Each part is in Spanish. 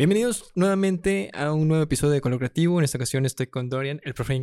Bienvenidos nuevamente a un nuevo episodio de Creativo. En esta ocasión estoy con Dorian, el profe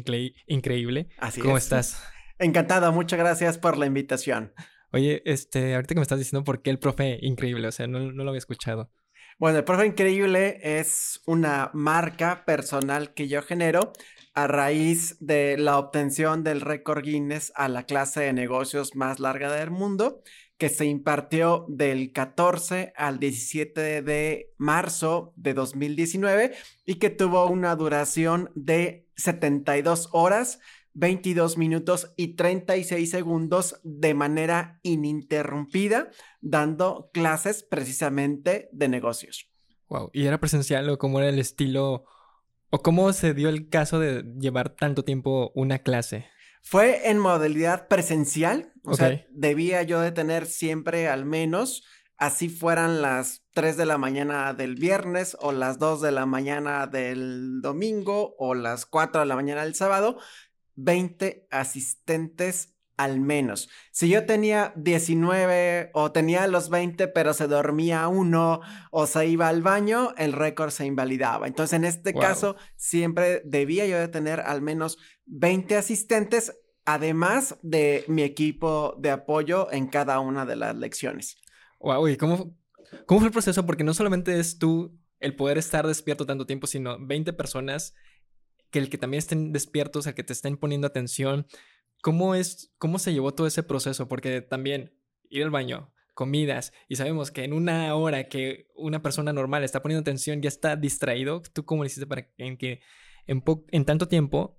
increíble. Así ¿Cómo es. estás? Encantado, muchas gracias por la invitación. Oye, este, ahorita que me estás diciendo por qué el profe increíble, o sea, no, no lo había escuchado. Bueno, el profe increíble es una marca personal que yo genero a raíz de la obtención del récord Guinness a la clase de negocios más larga del mundo que se impartió del 14 al 17 de marzo de 2019 y que tuvo una duración de 72 horas, 22 minutos y 36 segundos de manera ininterrumpida, dando clases precisamente de negocios. Wow, ¿y era presencial o cómo era el estilo o cómo se dio el caso de llevar tanto tiempo una clase? Fue en modalidad presencial, o sea, debía yo de tener siempre al menos, así fueran las 3 de la mañana del viernes o las 2 de la mañana del domingo o las 4 de la mañana del sábado, 20 asistentes al menos. Si yo tenía 19 o tenía los 20 pero se dormía uno o se iba al baño, el récord se invalidaba. Entonces en este Wow. caso siempre debía yo de tener al menos 20 asistentes, además de mi equipo de apoyo en cada una de las lecciones. Wow, ¿y cómo, cómo fue el proceso? Porque no solamente es tú el poder estar despierto tanto tiempo, sino 20 personas que el que también estén despiertos, el que te estén poniendo atención. ¿Cómo es, cómo se llevó todo ese proceso? Porque también ir al baño, comidas, y sabemos que en una hora que una persona normal está poniendo atención, ya está distraído. ¿Tú cómo lo hiciste para que en, que en, en tanto tiempo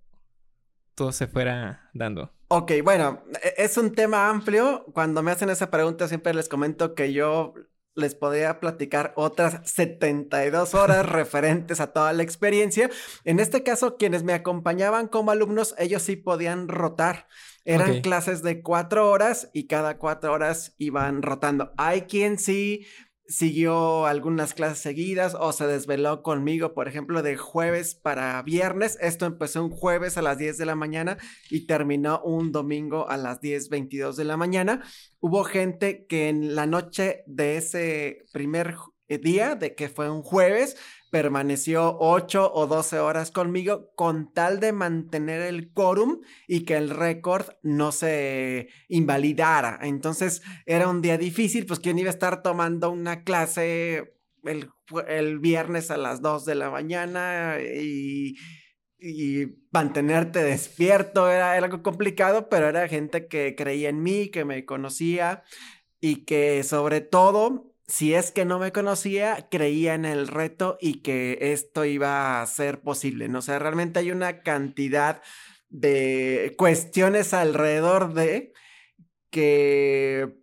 todo se fuera dando? Ok, bueno, e- es un tema amplio. Cuando me hacen esa pregunta siempre les comento que yo les podría platicar otras 72 horas referentes a toda la experiencia. En este caso, quienes me acompañaban como alumnos, ellos sí podían rotar. Eran clases de cuatro horas y cada cuatro horas iban rotando. Hay quien sí siguió algunas clases seguidas o se desveló conmigo, por ejemplo, de jueves para viernes. Esto empezó un jueves a las 10 de la mañana y terminó un domingo a las 10:22 de la mañana. Hubo gente que en la noche de ese primer eh, día, de que fue un jueves, permaneció 8 o 12 horas conmigo con tal de mantener el quórum y que el récord no se invalidara. Entonces era un día difícil, pues quién iba a estar tomando una clase el, el viernes a las 2 de la mañana y y mantenerte despierto era, era algo complicado, pero era gente que creía en mí, que me conocía y que sobre todo, si es que no me conocía, creía en el reto y que esto iba a ser posible, ¿no? O sea, realmente hay una cantidad de cuestiones alrededor de que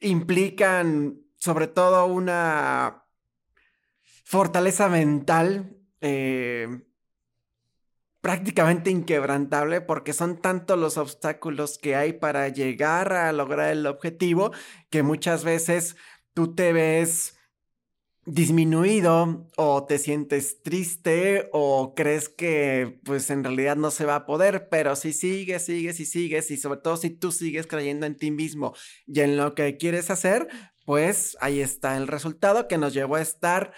implican sobre todo una fortaleza mental eh, prácticamente inquebrantable porque son tantos los obstáculos que hay para llegar a lograr el objetivo que muchas veces tú te ves disminuido o te sientes triste o crees que pues en realidad no se va a poder, pero si sigues, sigues y sigues y sobre todo si tú sigues creyendo en ti mismo y en lo que quieres hacer, pues ahí está el resultado que nos llevó a estar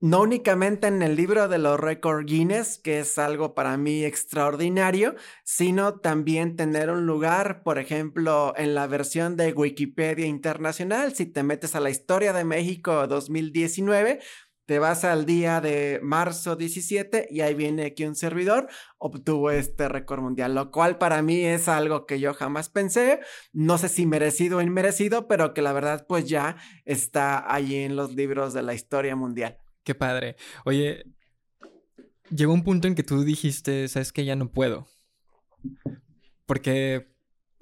no únicamente en el libro de los récords Guinness, que es algo para mí extraordinario, sino también tener un lugar, por ejemplo, en la versión de Wikipedia Internacional. Si te metes a la historia de México 2019, te vas al día de marzo 17 y ahí viene que un servidor obtuvo este récord mundial, lo cual para mí es algo que yo jamás pensé, no sé si merecido o inmerecido, pero que la verdad pues ya está ahí en los libros de la historia mundial. Qué padre. Oye, llegó un punto en que tú dijiste, sabes que ya no puedo. Porque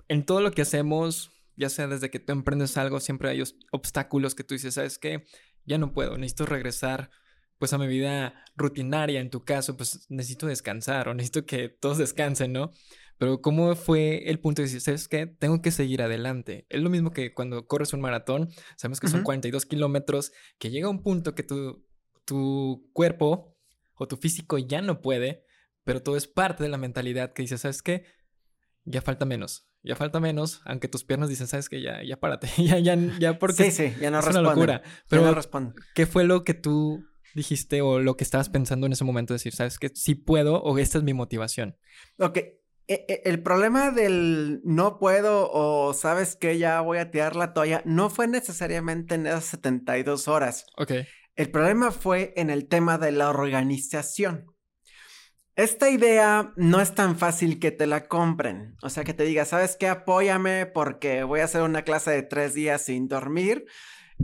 en todo lo que hacemos, ya sea desde que tú emprendes algo, siempre hay os- obstáculos que tú dices, sabes que ya no puedo, necesito regresar pues a mi vida rutinaria. En tu caso, pues necesito descansar o necesito que todos descansen, ¿no? Pero ¿cómo fue el punto de decir, sabes qué? Tengo que seguir adelante. Es lo mismo que cuando corres un maratón, sabemos que son Ujú. 42 kilómetros, que llega un punto que tu, tu cuerpo o tu físico ya no puede, pero todo es parte de la mentalidad que dices, ¿sabes qué? Ya falta menos, ya falta menos, aunque tus piernas dicen, ¿sabes qué? Ya, ya párate, ya, ya, ya, porque sí, sí, ya no es una locura. ya Pero, no. ¿qué fue lo que tú dijiste o lo que estabas pensando en ese momento? Decir, ¿sabes que Sí puedo o esta es mi motivación. Ok. E, e, el problema del no puedo o sabes que ya voy a tirar la toalla no fue necesariamente en esas 72 horas. Ok. El problema fue en el tema de la organización. Esta idea no es tan fácil que te la compren. O sea, que te diga, ¿sabes qué? Apóyame porque voy a hacer una clase de tres días sin dormir.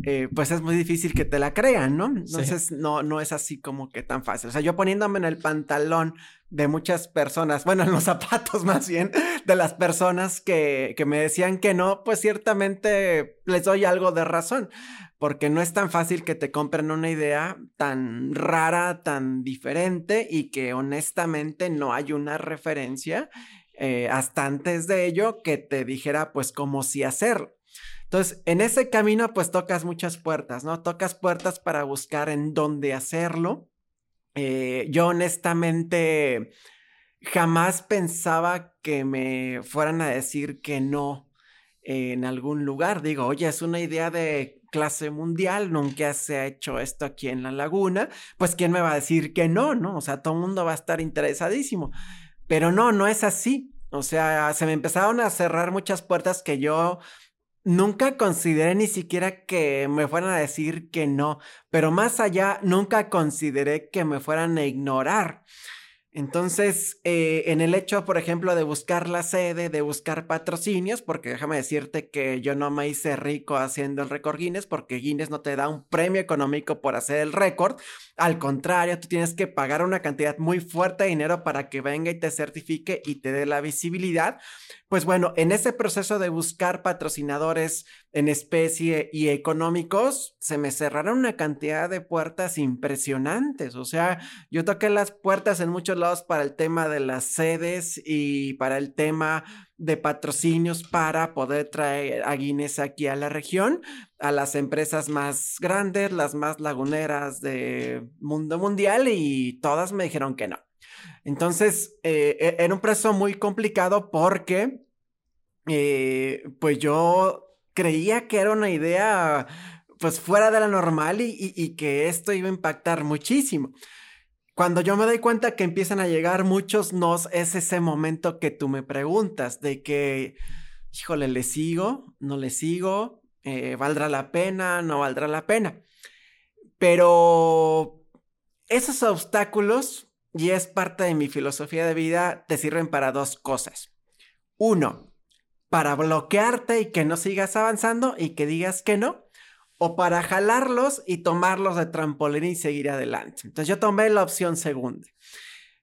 Eh, pues es muy difícil que te la crean, ¿no? Entonces no, no es así como que tan fácil. O sea, yo poniéndome en el pantalón de muchas personas, bueno, en los zapatos más bien, de las personas que, que me decían que no, pues ciertamente les doy algo de razón porque no es tan fácil que te compren una idea tan rara, tan diferente y que honestamente no hay una referencia eh, hasta antes de ello que te dijera pues cómo sí hacerlo. Entonces, en ese camino pues tocas muchas puertas, ¿no? Tocas puertas para buscar en dónde hacerlo. Eh, yo honestamente jamás pensaba que me fueran a decir que no en algún lugar. Digo, oye, es una idea de clase mundial, nunca se ha hecho esto aquí en la laguna, pues ¿quién me va a decir que no, no? O sea, todo el mundo va a estar interesadísimo. Pero no, no es así. O sea, se me empezaron a cerrar muchas puertas que yo nunca consideré ni siquiera que me fueran a decir que no, pero más allá, nunca consideré que me fueran a ignorar. Entonces, eh, en el hecho, por ejemplo, de buscar la sede, de buscar patrocinios, porque déjame decirte que yo no me hice rico haciendo el récord Guinness, porque Guinness no te da un premio económico por hacer el récord. Al contrario, tú tienes que pagar una cantidad muy fuerte de dinero para que venga y te certifique y te dé la visibilidad. Pues bueno, en ese proceso de buscar patrocinadores en especie y económicos, se me cerraron una cantidad de puertas impresionantes. O sea, yo toqué las puertas en muchos lados para el tema de las sedes y para el tema de patrocinios para poder traer a Guinness aquí a la región, a las empresas más grandes, las más laguneras de mundo mundial y todas me dijeron que no. Entonces, eh, e, era un proceso muy complicado porque, eh, pues yo creía que era una idea, pues fuera de la normal y, que esto iba a impactar muchísimo. Cuando yo me doy cuenta que empiezan a llegar muchos nos, es ese momento que tú me preguntas de que, híjole, ¿le sigo? ¿No le sigo? Eh, ¿Valdrá la pena? ¿No valdrá la pena? Pero esos obstáculos y es parte de mi filosofía de vida, te sirven para dos cosas. Uno, para bloquearte y que no sigas avanzando y que digas que no, o para jalarlos y tomarlos de trampolín y seguir adelante. Entonces yo tomé la opción segunda.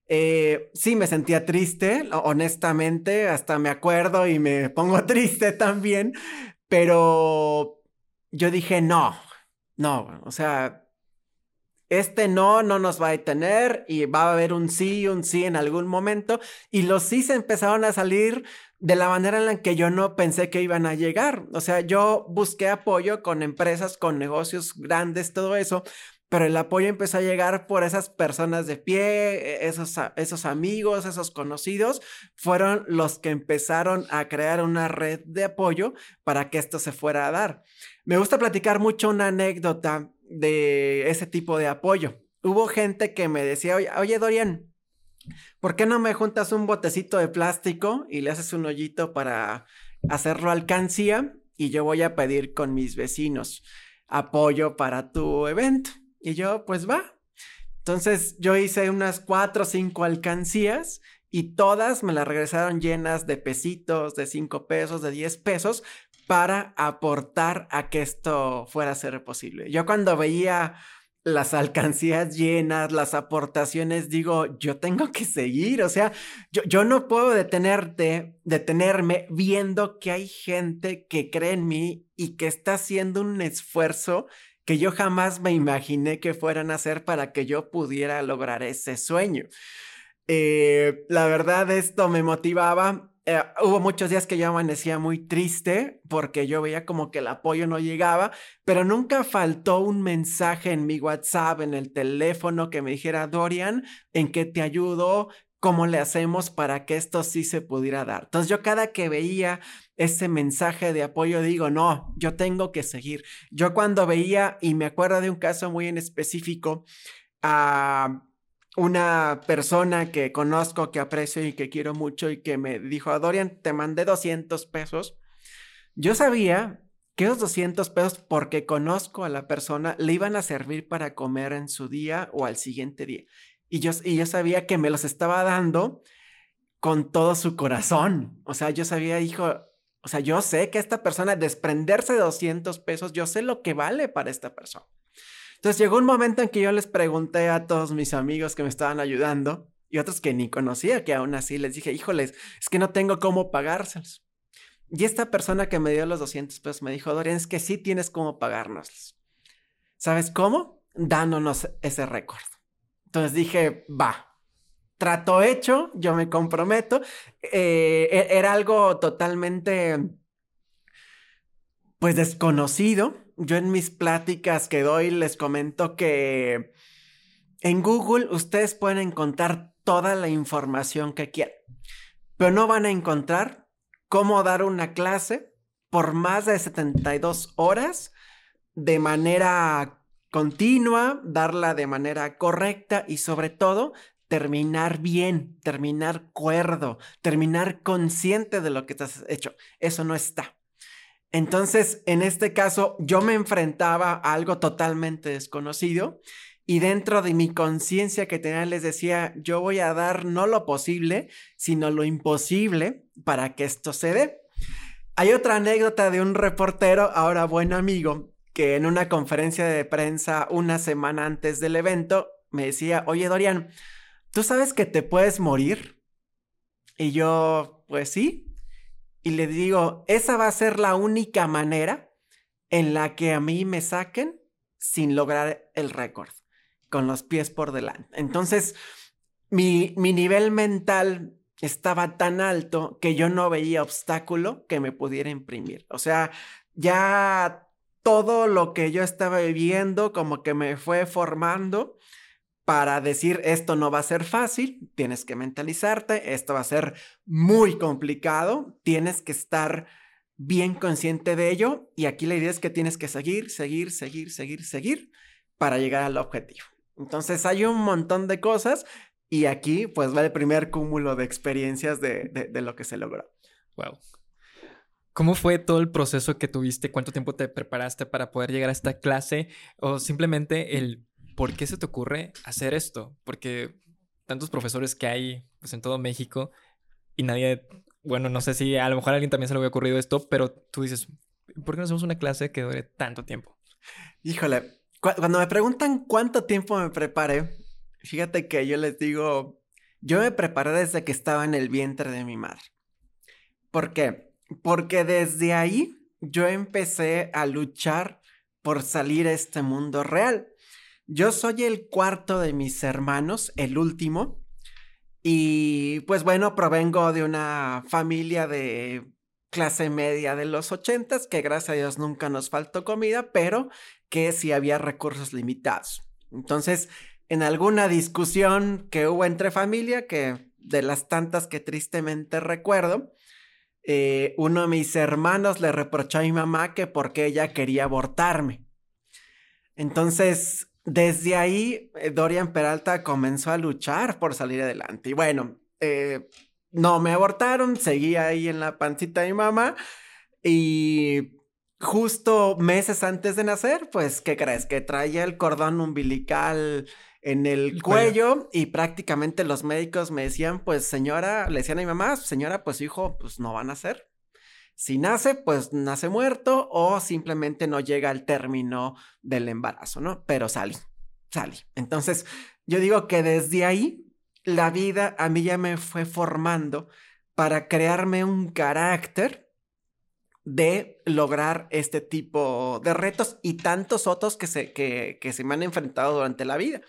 Eh, sí, me sentía triste, honestamente, hasta me acuerdo y me pongo triste también, pero yo dije, no, no, o sea, este no, no nos va a detener y va a haber un sí, un sí en algún momento. Y los sí se empezaron a salir de la manera en la que yo no pensé que iban a llegar. O sea, yo busqué apoyo con empresas, con negocios grandes, todo eso, pero el apoyo empezó a llegar por esas personas de pie, e, esos, esos amigos, esos conocidos, fueron los que empezaron a crear una red de apoyo para que esto se fuera a dar. Me gusta platicar mucho una anécdota de ese tipo de apoyo. Hubo gente que me decía, oye, Dorian, ¿por qué no me juntas un botecito de plástico y le haces un hoyito para hacerlo alcancía? Y yo voy a pedir con mis vecinos apoyo para tu evento. Y yo, pues va. Entonces yo hice unas cuatro o cinco alcancías y todas me las regresaron llenas de pesitos, de cinco pesos, de diez pesos, para aportar a que esto fuera a ser posible. Yo cuando veía las alcancías llenas, las aportaciones, digo, yo tengo que seguir, o sea, yo, yo no puedo detenerte, detenerme viendo que hay gente que cree en mí y que está haciendo un esfuerzo que yo jamás me imaginé que fueran a hacer para que yo pudiera lograr ese sueño. Eh, la verdad, esto me motivaba eh, hubo muchos días que yo amanecía muy triste porque yo veía como que el apoyo no llegaba, pero nunca faltó un mensaje en mi WhatsApp, en el teléfono que me dijera, Dorian, ¿en qué te ayudo? ¿cómo le hacemos para que esto sí se pudiera dar? Entonces yo cada que veía ese mensaje de apoyo digo, no, yo tengo que seguir. Yo cuando veía, y me acuerdo de un caso muy en específico, a una persona que conozco, que aprecio y que quiero mucho y que me dijo, Dorian, te mandé 200 pesos. Yo sabía que esos 200 pesos, porque conozco a la persona, le iban a servir para comer en su día o al siguiente día. Y yo, y yo sabía que me los estaba dando con todo su corazón. O sea, yo sabía, hijo, o sea, yo sé que esta persona, desprenderse de 200 pesos, yo sé lo que vale para esta persona. Entonces llegó un momento en que yo les pregunté a todos mis amigos que me estaban ayudando y otros que ni conocía, que aún así les dije, híjoles, es que no tengo cómo pagárselos. Y esta persona que me dio los 200 pesos me dijo, Dorian, es que sí tienes cómo pagárnoslos. ¿Sabes cómo? Dándonos ese récord. Entonces dije, va, trato hecho, yo me comprometo. Eh, e-, era algo totalmente, pues, desconocido yo en mis pláticas que doy les comento que en Google ustedes pueden encontrar toda la información que quieran, pero no van a encontrar cómo dar una clase por más de 72 horas de manera continua, darla de manera correcta y sobre todo terminar bien, terminar cuerdo, terminar consciente de lo que te has hecho. Eso no está. Entonces, en este caso, yo me enfrentaba a algo totalmente desconocido y dentro de mi conciencia que tenía les decía, yo voy a dar no lo posible, sino lo imposible para que esto se dé. Hay otra anécdota de un reportero, ahora buen amigo, que en una conferencia de prensa una semana antes del evento me decía, oye Dorian, ¿tú sabes que te puedes morir? Y yo, pues sí, y le digo, esa va a ser la única manera en la que a mí me saquen sin lograr el récord, con los pies por delante. Entonces, mi, mi nivel mental estaba tan alto que yo no veía obstáculo que me pudiera imprimir. O sea, ya todo lo que yo estaba viviendo como que me fue formando para decir esto no va a ser fácil, tienes que mentalizarte, esto va a ser muy complicado, tienes que estar bien consciente de ello y aquí la idea es que tienes que seguir, seguir, seguir, seguir, seguir para llegar al objetivo. Entonces hay un montón de cosas y aquí pues va el primer cúmulo de experiencias de, de lo que se logró. Wow. ¿Cómo fue todo el proceso que tuviste? ¿Cuánto tiempo te preparaste para poder llegar a esta clase? O simplemente el ¿por qué se te ocurre hacer esto? Porque tantos profesores que hay pues, en todo México y nadie, bueno, no sé si a lo mejor a alguien también se le había ocurrido esto, pero tú dices, ¿por qué no hacemos una clase que dure tanto tiempo? Híjole, cuando me preguntan cuánto tiempo me preparé, fíjate que yo les digo, yo me preparé desde que estaba en el vientre de mi madre. ¿Por qué? Porque desde ahí yo empecé a luchar por salir a este mundo real. Yo soy el cuarto de mis hermanos, el último. Y pues bueno, provengo de una familia de clase media de los ochentas, que gracias a Dios nunca nos faltó comida, pero que sí había recursos limitados. Entonces, en alguna discusión que hubo entre familia, que de las tantas que tristemente recuerdo, eh, uno de mis hermanos le reprochó a mi mamá que porque ella quería abortarme. Entonces, desde ahí, eh, Dorian Peralta comenzó a luchar por salir adelante. Y bueno, eh, no me abortaron, seguí ahí en la pancita de mi mamá. Y justo meses antes de nacer, pues, ¿qué crees? Que traía el cordón umbilical en el, cuello, y prácticamente los médicos me decían, pues señora, le decían a mi mamá, señora, pues hijo, pues no va a nacer. Si nace, pues nace muerto o simplemente no llega al término del embarazo, ¿no? Pero sale, sale. Entonces, yo digo que desde ahí la vida a mí ya me fue formando para crearme un carácter de lograr este tipo de retos y tantos otros que se, que, que se me han enfrentado durante la vida.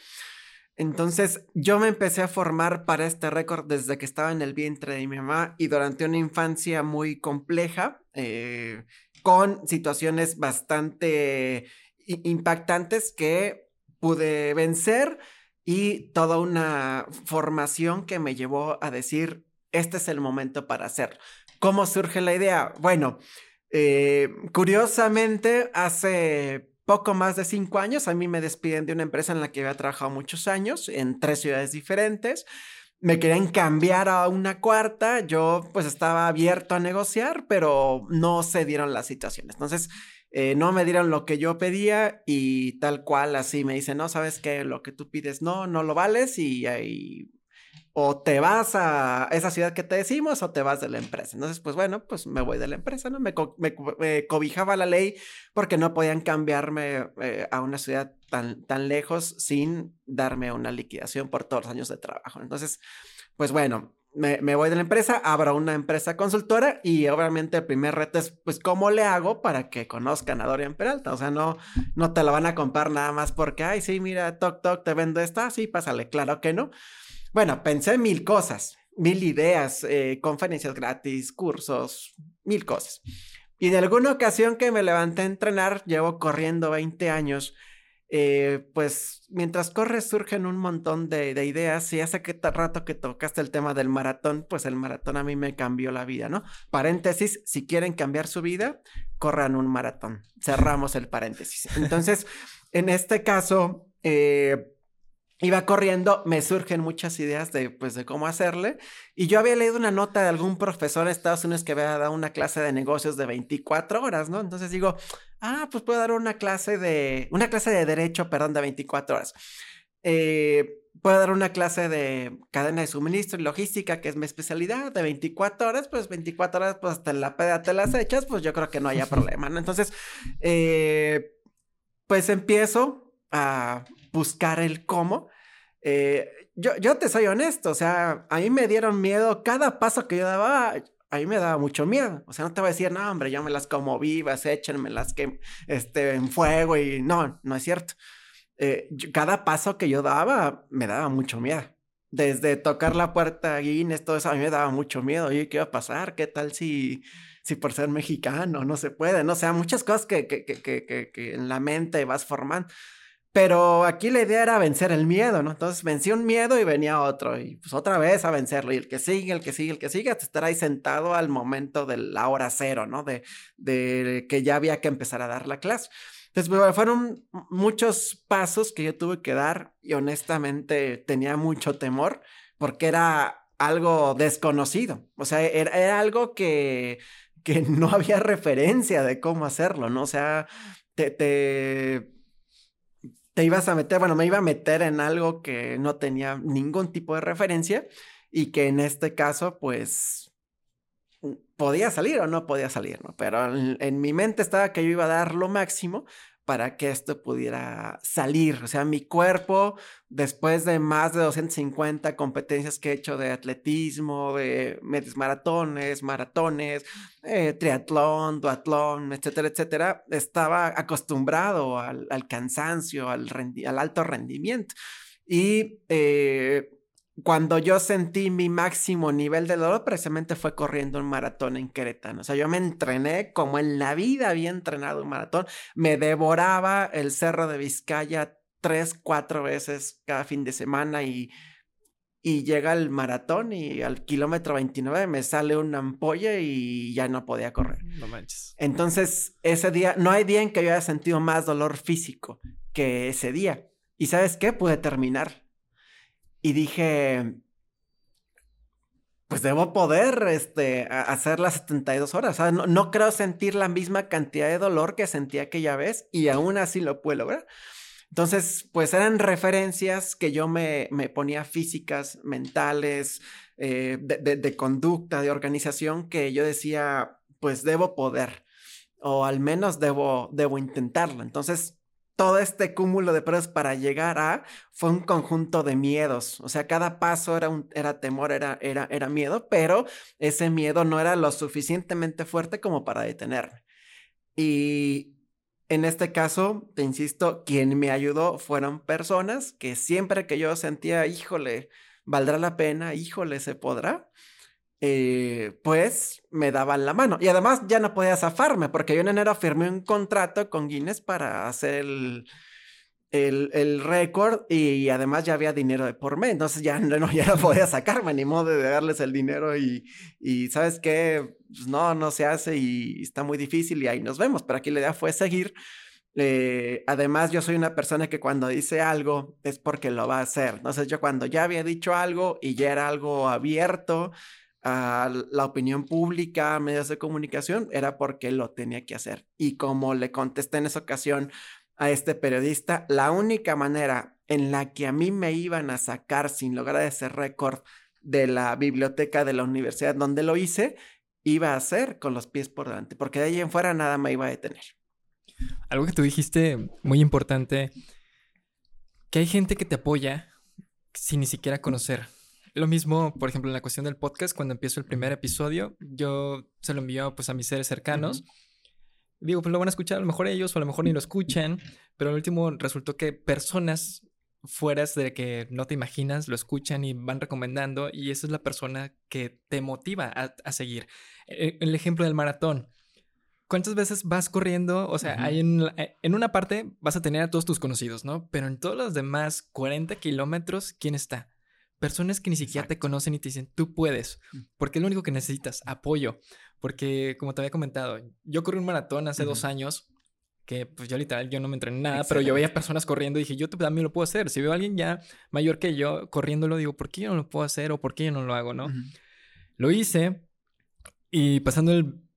Entonces yo me empecé a formar para este récord desde que estaba en el vientre de mi mamá y durante una infancia muy compleja, eh, con situaciones bastante impactantes que pude vencer y toda una formación que me llevó a decir, este es el momento para hacerlo. ¿Cómo surge la idea? Bueno, eh, curiosamente, hace poco más de cinco años, a mí me despiden de una empresa en la que había trabajado muchos años, en tres ciudades diferentes. Me querían cambiar a una cuarta, yo pues estaba abierto a negociar, pero no se dieron las situaciones. Entonces, eh, no me dieron lo que yo pedía y tal cual así me dicen, no, sabes que lo que tú pides no, no lo vales y, ahí o te vas a esa ciudad que te decimos o te vas de la empresa. Entonces, pues bueno, pues me voy de la empresa, ¿no? Me, cobijaba la ley porque no podían cambiarme eh, a una ciudad tan, tan lejos sin darme una liquidación por todos los años de trabajo. Entonces, pues bueno, me, voy de la empresa, abro una empresa consultora y obviamente el primer reto es, pues, ¿cómo le hago para que conozcan a Dorian Peralta? O sea, no, no te la van a comprar nada más porque, ay, sí, mira, toc, toc, te vendo esta, sí, pásale, claro que no. Bueno, pensé mil cosas, mil ideas, eh, conferencias gratis, cursos, mil cosas. Y en alguna ocasión que me levanté a entrenar, llevo corriendo 20 años, eh, pues mientras corres surgen un montón de, ideas y hace que rato que tocaste el tema del maratón, pues el maratón a mí me cambió la vida, ¿no? Paréntesis, si quieren cambiar su vida, corran un maratón. Cerramos el paréntesis. Entonces, en este caso, eh, iba corriendo, me surgen muchas ideas de, pues, de cómo hacerle. Y yo había leído una nota de algún profesor en Estados Unidos que había dado una clase de negocios de 24 horas, ¿no? Entonces digo, ah, pues puedo dar una clase de, una clase de derecho, perdón, de 24 horas. Eh, puedo dar una clase de cadena de suministro y logística, que es mi especialidad, de 24 horas, pues 24 horas, pues hasta la peda te las echas, pues yo creo que no haya problema, ¿no? Entonces, eh, pues empiezo a buscar el cómo. Eh, yo, yo te soy honesto, o sea, a mí me dieron miedo cada paso que yo daba. A mí me daba mucho miedo. O sea, no te voy a decir, no, hombre, yo me las como vivas, échenme las que este, en fuego y no, no es cierto. Eh, cada paso que yo daba me daba mucho miedo. Desde tocar la puerta Guinness, todo eso a mí me daba mucho miedo. Oye, ¿qué va a pasar? ¿Qué tal si, si por ser mexicano no se puede? No o sea, muchas cosas que, que, que, que en la mente vas formando. Pero aquí la idea era vencer el miedo, ¿no? Entonces vencí un miedo y venía otro, y pues otra vez a vencerlo, y el que sigue, el que sigue, el que sigue, hasta estar ahí sentado al momento de la hora cero, ¿no? De, de que ya había que empezar a dar la clase. Entonces, fueron muchos pasos que yo tuve que dar y honestamente tenía mucho temor porque era algo desconocido, o sea, era, era algo que, que no había referencia de cómo hacerlo, ¿no? O sea, te, te te ibas a meter, bueno, me iba a meter en algo que no tenía ningún tipo de referencia y que en este caso, pues, podía salir o no podía salir, ¿no? Pero en, mi mente estaba que yo iba a dar lo máximo para que esto pudiera salir. O sea, mi cuerpo, después de más de 250 competencias que he hecho de atletismo, de medios maratones, maratones, eh, triatlón, duatlón, etcétera, etcétera, estaba acostumbrado al, cansancio, al, al, alto rendimiento. Y eh, cuando yo sentí mi máximo nivel de dolor, precisamente fue corriendo un maratón en Querétaro. O sea, yo me entrené como en la vida había entrenado un maratón. Me devoraba el Cerro de Vizcaya tres, cuatro veces cada fin de semana y, y llega el maratón y al kilómetro 29 me sale una ampolla y ya no podía correr. No manches. Entonces, ese día, no hay día en que yo haya sentido más dolor físico que ese día. ¿Y sabes qué? Pude terminar y dije, pues debo poder este, hacer las 72 horas. O sea, no, creo sentir la misma cantidad de dolor que sentí aquella vez y aún así lo puedo lograr. Entonces, pues eran referencias que yo me, me ponía físicas, mentales, eh, de, de, conducta, de organización, que yo decía, pues debo poder, o al menos debo, debo intentarlo. Entonces, todo este cúmulo de pruebas para llegar a fue un conjunto de miedos. O sea, cada paso era, un, era temor, era, era, era miedo, pero ese miedo no era lo suficientemente fuerte como para detenerme. Y en este caso, te insisto, quien me ayudó fueron personas que siempre que yo sentía, híjole, valdrá la pena, híjole, se podrá, eh, pues me daban la mano. Y además ya no podía zafarme, porque yo en enero firmé un contrato con Guinness para hacer el, el, el récord y además ya había dinero de por medio, entonces ya no, ya no podía sacarme, ni modo de darles el dinero y, y ¿sabes qué? Pues no, no se hace y está muy difícil y ahí nos vemos, pero aquí la idea fue seguir. Eh, además, yo soy una persona que cuando dice algo es porque lo va a hacer. Entonces, yo cuando ya había dicho algo y ya era algo abierto a la opinión pública, a medios de comunicación, era porque lo tenía que hacer. Y como le contesté en esa ocasión a este periodista, la única manera en la que a mí me iban a sacar sin lograr ese récord de la biblioteca de la universidad donde lo hice, iba a ser con los pies por delante, porque de ahí en fuera nada me iba a detener. Algo que tú dijiste muy importante, que hay gente que te apoya sin ni siquiera conocer. Lo mismo, por ejemplo, en la cuestión del podcast, cuando empiezo el primer episodio, yo se lo envío pues a mis seres cercanos. Digo, pues lo van a escuchar a lo mejor ellos o a lo mejor ni lo escuchan, pero al último resultó que personas fueras de que no te imaginas lo escuchan y van recomendando y esa es la persona que te motiva a, seguir. E, el ejemplo del maratón. ¿Cuántas veces vas corriendo? O sea, hay en, eh, en, una parte vas a tener a todos tus conocidos, ¿no? Pero en todos los demás 40 kilómetros, ¿quién está? Personas que ni siquiera te conocen y te dicen, tú puedes, mm. porque es lo único que necesitas, apoyo. Porque, como te había comentado, yo corrí un maratón hace dos años, que pues yo literal, yo no me entrené nada, pero yo veía personas corriendo y dije, yo también lo puedo hacer. Si veo a alguien ya mayor que yo corriéndolo, digo, ¿por qué yo no lo puedo hacer o por qué yo no lo hago, no? Lo hice y pasando el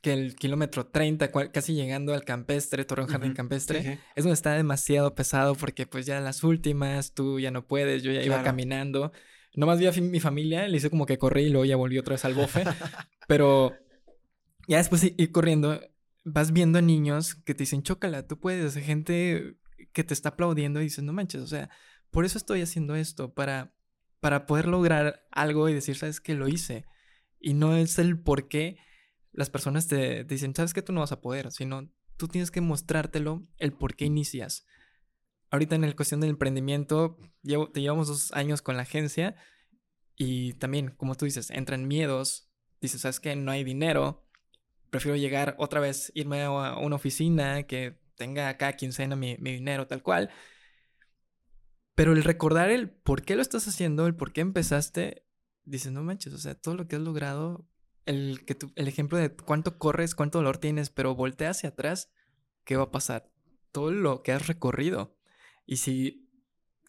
que el kilómetro 30, casi llegando al campestre, Torreón Jardín Campestre, es donde está demasiado pesado porque pues ya las últimas, tú ya no puedes, yo ya iba caminando. Nomás vi a mi familia, le hice como que corrí y luego ya volví otra vez al bofe. pero ya después ir corriendo, vas viendo niños que te dicen, chócala, tú puedes, gente que te está aplaudiendo y dices, no manches, o sea, por eso estoy haciendo esto, para, para poder lograr algo y decir, sabes que lo hice. Y no es el por qué las personas te, dicen, sabes que tú no vas a poder, sino tú tienes que mostrártelo el por qué inicias. Ahorita en la cuestión del emprendimiento, llevo, te llevamos dos años con la agencia y también, como tú dices, entran miedos, dices, sabes que no hay dinero, prefiero llegar otra vez, irme a una oficina que tenga cada quincena mi, mi dinero tal cual. Pero el recordar el por qué lo estás haciendo, el por qué empezaste, dices, no manches, o sea, todo lo que has logrado, el, que el ejemplo de cuánto corres, cuánto dolor tienes, pero voltea hacia atrás, ¿qué va a pasar? Todo lo que has recorrido. Y si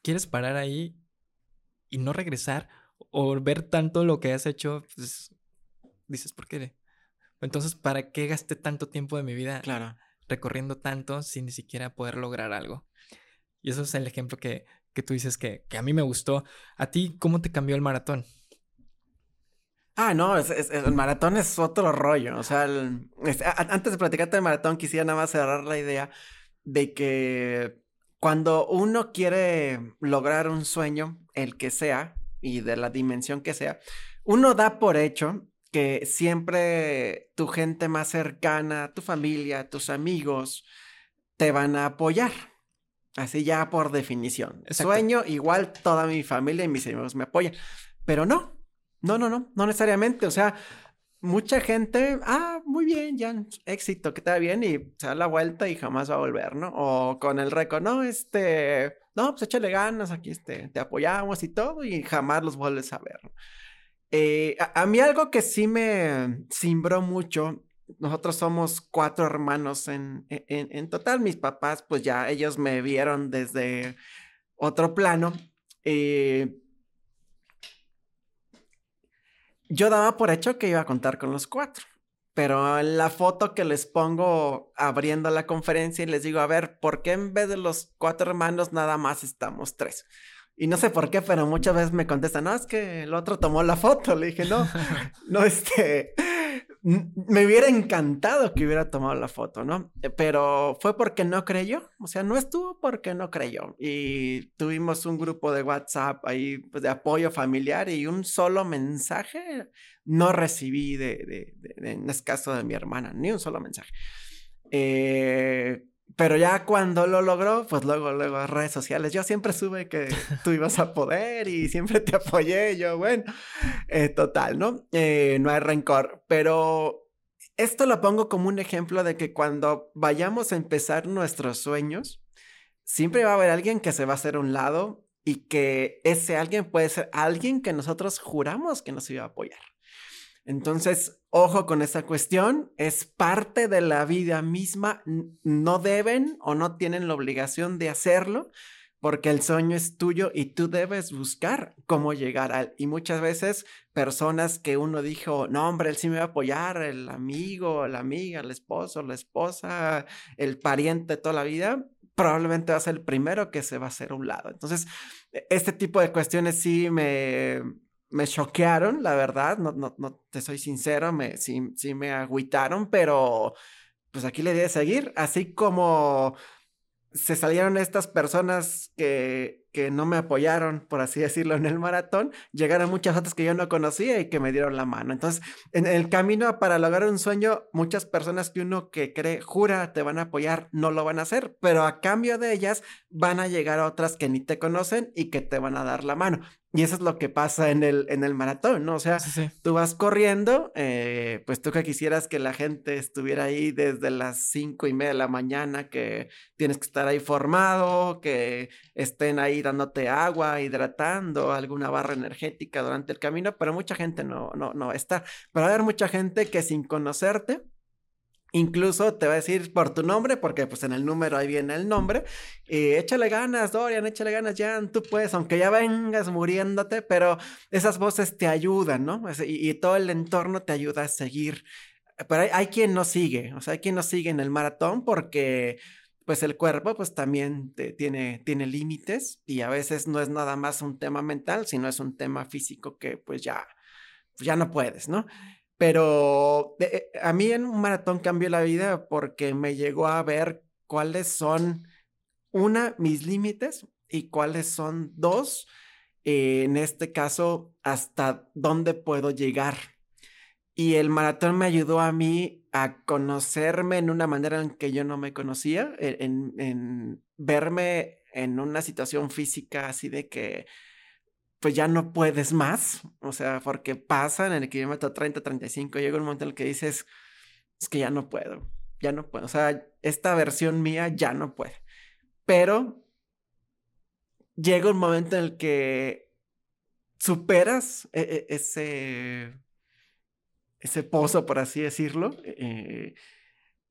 quieres parar ahí y no regresar o ver tanto lo que has hecho, pues dices, ¿por qué? Entonces, ¿para qué gasté tanto tiempo de mi vida claro. recorriendo tanto sin ni siquiera poder lograr algo? Y eso es el ejemplo que, que tú dices que, que, a mí me gustó. ¿A ti cómo te cambió el maratón? Ah, no, el maratón es otro rollo. O sea, antes de platicarte del maratón, quisiera nada más cerrar la idea de que cuando uno quiere lograr un sueño, el que sea, y de la dimensión que sea, uno da por hecho que siempre tu gente más cercana, tu familia, tus amigos, te van a apoyar. Así ya por definición. Sueño, igual toda mi familia y mis amigos me apoyan. Pero no, no, no, no, no necesariamente. O sea, mucha gente, ah, muy bien, ya, éxito, que te va bien y se da la vuelta y jamás va a volver, ¿no? O con el récord, no, este, no, pues échale ganas, aquí este, te apoyamos y todo y jamás los vuelves a ver. Eh, a, mí algo que sí me cimbró mucho, nosotros somos cuatro hermanos en, en, total, mis papás pues ya ellos me vieron desde otro plano. Eh, yo daba por hecho que iba a contar con los cuatro, pero la foto que les pongo abriendo la conferencia y les digo, a ver, ¿por qué en vez de los cuatro hermanos nada más estamos tres? Y no sé por qué, pero muchas veces me contestan, no, es que el otro tomó la foto. Le dije, no, no, este, me hubiera encantado que hubiera tomado la foto, ¿no? Pero fue porque no creyó, o sea, no estuvo porque no creyó. Y tuvimos un grupo de WhatsApp ahí pues, de apoyo familiar y un solo mensaje no recibí de, en este caso de mi hermana, ni un solo mensaje. Eh, pero ya cuando lo logró, pues luego, luego redes sociales. Yo siempre sube que tú ibas a poder y siempre te apoyé. Yo, bueno, eh, total, ¿no? Eh, no hay rencor. Pero esto lo pongo como un ejemplo de que cuando vayamos a empezar nuestros sueños, siempre va a haber alguien que se va a hacer un lado y que ese alguien puede ser alguien que nosotros juramos que nos iba a apoyar. Entonces, ojo con esa cuestión, es parte de la vida misma, no deben o no tienen la obligación de hacerlo, porque el sueño es tuyo y tú debes buscar cómo llegar a él. Y muchas veces personas que uno dijo, no, hombre, él sí me va a apoyar, el amigo, la amiga, el esposo, la esposa, el pariente toda la vida, probablemente va a ser el primero que se va a hacer a un lado. Entonces, e, este tipo de cuestiones sí me, me choquearon, la verdad, no, no, no te soy sincero, me, sí, sí me agüitaron, pero pues aquí le di de seguir, así como se salieron estas personas que, que, no me apoyaron, por así decirlo, en el maratón, llegaron muchas otras que yo no conocía y que me dieron la mano. Entonces, en el camino para lograr un sueño, muchas personas que uno que cree, jura, te van a apoyar, no lo van a hacer, pero a cambio de ellas van a llegar otras que ni te conocen y que te van a dar la mano. Y eso es lo que pasa en el, en el maratón, ¿no? O sea, tú vas corriendo, eh, pues tú que quisieras que la gente estuviera ahí desde las cinco y media de la mañana, que tienes que estar ahí formado, que estén ahí dándote agua, hidratando, alguna barra energética durante el camino, pero mucha gente no, no, no está. Pero va a haber mucha gente que sin conocerte, Incluso te va a decir por tu nombre, porque pues en el número ahí viene el nombre. Y échale ganas, Dorian, échale ganas, Jan, tú puedes, aunque ya vengas muriéndote, pero esas voces te ayudan, ¿no? Y, todo el entorno te ayuda a seguir. Pero hay, quien no sigue, o sea, hay quien no sigue en el maratón porque pues el cuerpo pues también tiene, tiene límites y a veces no es nada más un tema mental, sino es un tema físico que pues ya, ya no puedes, ¿no? Pero eh, a mí en un maratón cambió la vida porque me llegó a ver cuáles son, una, mis límites y cuáles son, dos, en este caso, hasta dónde puedo llegar. Y el maratón me ayudó a mí a conocerme en una manera en que yo no me conocía, e, en verme en una situación física así de que pues ya no puedes más, o sea, porque pasa en el kilómetro 30, 35, llega un momento en el que dices, es que ya no puedo, ya no puedo, o sea, esta versión mía ya no puede, pero llega un momento en el que superas e, e, ese, ese pozo, por así decirlo, eh,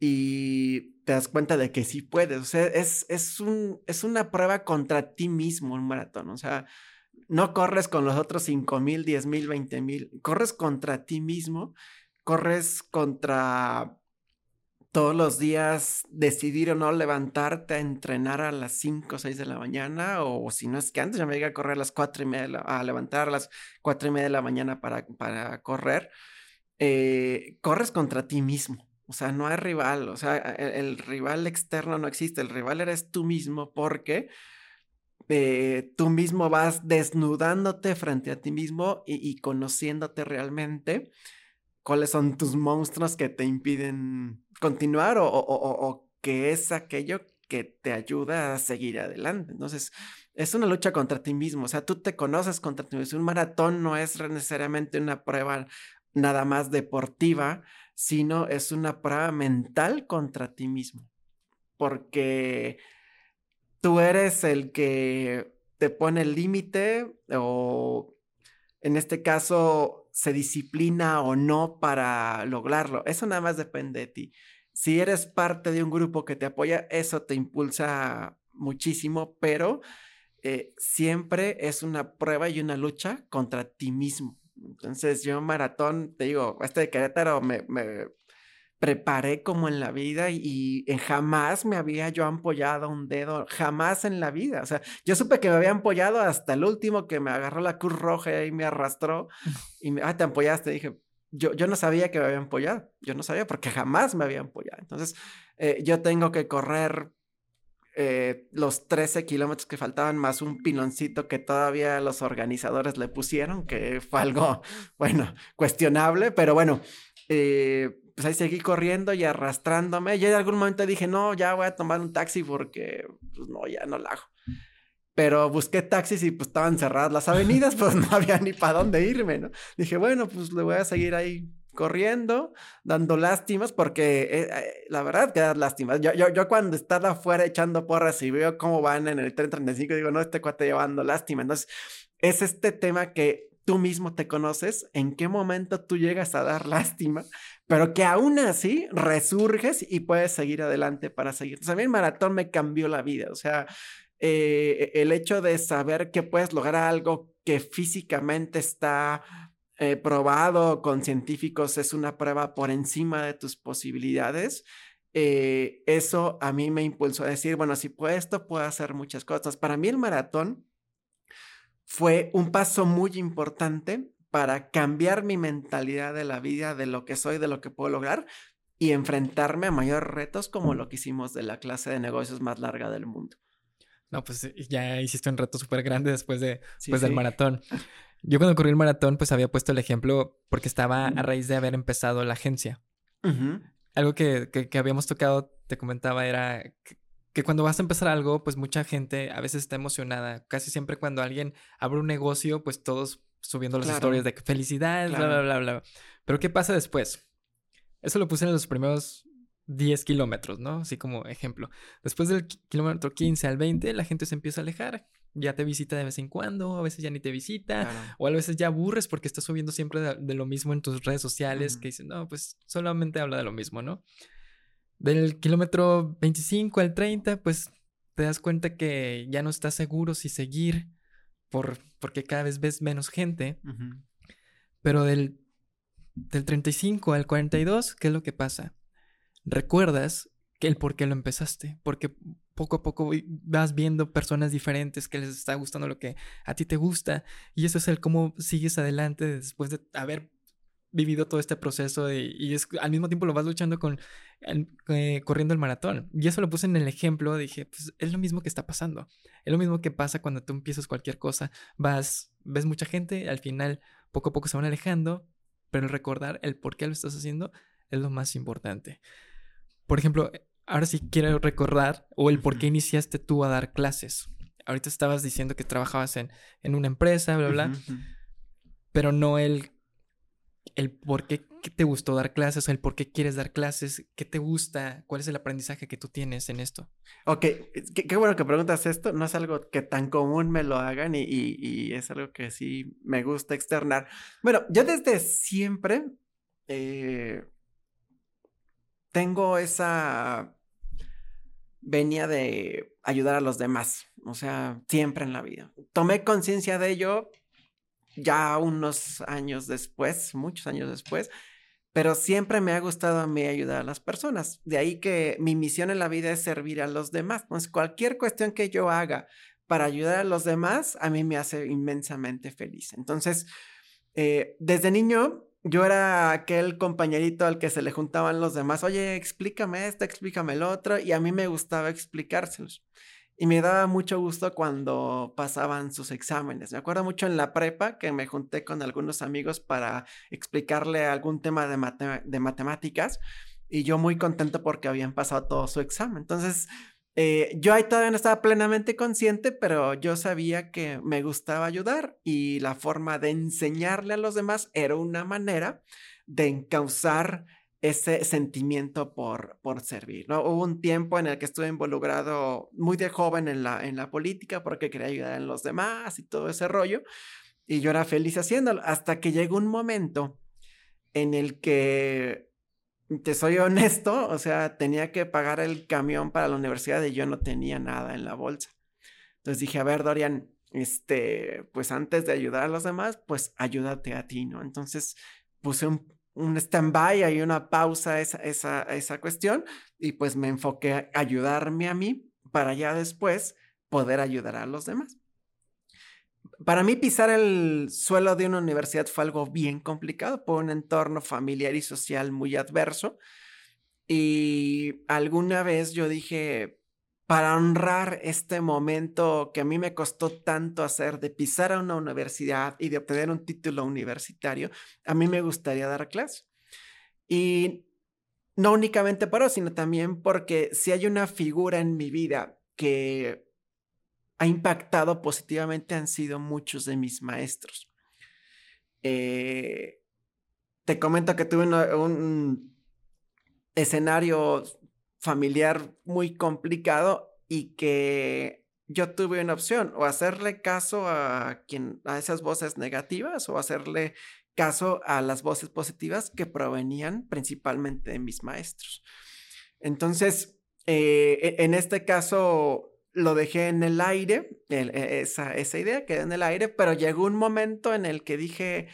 y te das cuenta de que sí puedes, o sea, es, es, un, es una prueba contra ti mismo un maratón, o sea, no corres con los otros 5 mil, 10 mil, 20 mil, corres contra ti mismo, corres contra todos los días decidir o no levantarte a entrenar a las 5 o 6 de la mañana, o, si no es que antes ya me llegué a correr a las 4 y media, a levantar a las 4 y media de la mañana para, para correr, eh, corres contra ti mismo. O sea, no hay rival, o sea, e, el rival externo no existe, el rival eres tú mismo porque eh, tú mismo vas desnudándote frente a ti mismo y, conociéndote realmente cuáles son tus monstruos que te impiden continuar o, o, que es aquello que te ayuda a seguir adelante. Entonces, es una lucha contra ti mismo, o sea, tú te conoces contra ti mismo. Un maratón no es necesariamente una prueba nada más deportiva, sino es una prueba mental contra ti mismo. Porque tú eres el que te pone el límite o en este caso se disciplina o no para lograrlo. Eso nada más depende de ti. Si eres parte de un grupo que te apoya, eso te impulsa muchísimo, pero eh, siempre es una prueba y una lucha contra ti mismo. Entonces yo maratón, te digo, este de Querétaro me, me preparé como en la vida y, jamás me había yo ampollado un dedo, jamás en la vida. O sea, yo supe que me había ampollado hasta el último que me agarró la cruz roja y me arrastró y me, ah, te ampollaste. Dije, yo, yo no sabía que me había ampollado, yo no sabía porque jamás me había ampollado. Entonces, eh, yo tengo que correr eh, los 13 kilómetros que faltaban más un piloncito que todavía los organizadores le pusieron, que fue algo, bueno, cuestionable, pero bueno, eh, pues ahí seguí corriendo y arrastrándome. Y en algún momento dije, no, ya voy a tomar un taxi porque, pues no, ya no la hago. Pero busqué taxis y pues estaban cerradas las avenidas, pues no había ni para dónde irme, ¿no? Dije, bueno, pues le voy a seguir ahí corriendo, dando lástimas, porque eh, eh, la verdad que das lástimas. Yo, yo, yo cuando estaba afuera echando porras y veo cómo van en el tren 35, digo, no, este cuate llevando lástima. Entonces, es este tema que tú mismo te conoces, en qué momento tú llegas a dar lástima, pero que aún así resurges y puedes seguir adelante para seguir. Entonces, a mí el maratón me cambió la vida, o sea, eh, el hecho de saber que puedes lograr algo que físicamente está eh, probado con científicos, es una prueba por encima de tus posibilidades. Eh, eso a mí me impulsó a decir, bueno, si puedo esto, puedo hacer muchas cosas. Para mí el maratón fue un paso muy importante para cambiar mi mentalidad de la vida, de lo que soy, de lo que puedo lograr y enfrentarme a mayores retos como lo que hicimos de la clase de negocios más larga del mundo. No, pues ya hiciste un reto súper grande después de, pues, del maratón. Yo cuando corrí el maratón, pues había puesto el ejemplo porque estaba a raíz de haber empezado la agencia. Algo que, que, habíamos tocado, te comentaba, era que, cuando vas a empezar algo, pues mucha gente a veces está emocionada. Casi siempre cuando alguien abre un negocio, pues todos subiendo las historias de felicidad, bla, bla, bla, bla. Pero ¿qué pasa después? Eso lo puse en los primeros 10 kilómetros, ¿no? Así como ejemplo. Después del kilómetro 15 al 20, la gente se empieza a alejar. Ya te visita de vez en cuando, a veces ya ni te visita, o a veces ya aburres porque estás subiendo siempre de, lo mismo en tus redes sociales, que dicen, no, pues solamente habla de lo mismo, ¿no? Del kilómetro 25 al 30, pues te das cuenta que ya no estás seguro si seguir por, porque cada vez ves menos gente. Pero del, del 35 al 42, ¿qué es lo que pasa? recuerdas que el por qué lo empezaste, porque poco a poco vas viendo personas diferentes que les está gustando lo que a ti te gusta y eso es el cómo sigues adelante después de haber vivido todo este proceso y es, al mismo tiempo lo vas luchando con eh, corriendo el maratón. Y eso lo puse en el ejemplo dije pues es lo mismo que está pasando. Es lo mismo que pasa cuando tú empiezas cualquier cosa vas ves mucha gente al final poco a poco se van alejando pero el recordar el por qué lo estás haciendo es lo más importante. Por ejemplo, ahora sí quiero recordar o el por qué iniciaste tú a dar clases. Ahorita estabas diciendo que trabajabas en, en una empresa, bla, bla, pero no el, el por qué te gustó dar clases el por qué quieres dar clases, qué te gusta, cuál es el aprendizaje que tú tienes en esto. Ok, qué, bueno que preguntas esto, no es algo que tan común me lo hagan y, y, es algo que sí me gusta externar. Bueno, yo desde siempre... Eh, tengo esa venía de ayudar a los demás, o sea, siempre en la vida. Tomé conciencia de ello ya unos años después, muchos años después, pero siempre me ha gustado a mí ayudar a las personas. De ahí que mi misión en la vida es servir a los demás. Entonces, cualquier cuestión que yo haga para ayudar a los demás, a mí me hace inmensamente feliz. Entonces, eh, desde niño yo era aquel compañerito al que se le juntaban los demás, oye, explícame esto, explícame el otro, y a mí me gustaba explicárselos. Y me daba mucho gusto cuando pasaban sus exámenes. Me acuerdo mucho en la prepa que me junté con algunos amigos para explicarle algún tema de, de matemáticas y yo muy contento porque habían pasado todo su examen. Entonces, eh, yo ahí todavía no estaba plenamente consciente, pero yo sabía que me gustaba ayudar y la forma de enseñarle a los demás era una manera de encauzar ese sentimiento por, por servir, ¿no? Hubo un tiempo en el que estuve involucrado muy de joven en la, en la política porque quería ayudar a los demás y todo ese rollo, y yo era feliz haciéndolo, hasta que llegó un momento en el que te soy honesto, o sea, tenía que pagar el camión para la universidad y yo no tenía nada en la bolsa. Entonces dije, a ver, Dorian, este, pues antes de ayudar a los demás, pues ayúdate a ti, ¿no? Entonces puse un, un stand-by y una pausa a esa, esa, esa cuestión y pues me enfoqué a ayudarme a mí para ya después poder ayudar a los demás para mí pisar el suelo de una universidad fue algo bien complicado por un entorno familiar y social muy adverso. Y alguna vez yo dije, para honrar este momento que a mí me costó tanto hacer de pisar a una universidad y de obtener un título universitario, a mí me gustaría dar clase. Y no únicamente por eso, sino también porque si hay una figura en mi vida que ha impactado positivamente han sido muchos de mis maestros. Eh, te comento que tuve un escenario familiar muy complicado y que yo tuve una opción, o hacerle caso a quien, a esas voces negativas, o hacerle caso a las voces positivas que provenían principalmente de mis maestros. Entonces, eh, e, en este caso lo dejé en el aire, e, esa, esa idea quedó en el aire, pero llegó un momento en el que dije,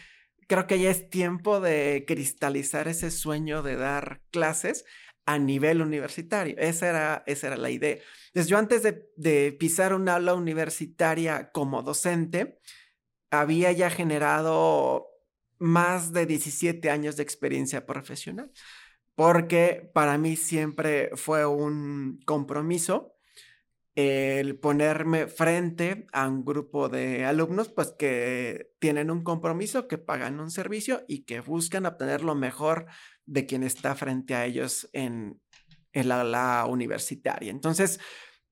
creo que ya es tiempo de cristalizar ese sueño de dar clases a nivel universitario. Esa era, esa era la idea. Entonces yo antes de, pisar un aula universitaria como docente, había ya generado más de 17 años de experiencia profesional, porque para mí siempre fue un compromiso el ponerme frente a un grupo de alumnos, pues que tienen un compromiso, que pagan un servicio y que buscan obtener lo mejor de quien está frente a ellos en, la, universitaria. Entonces,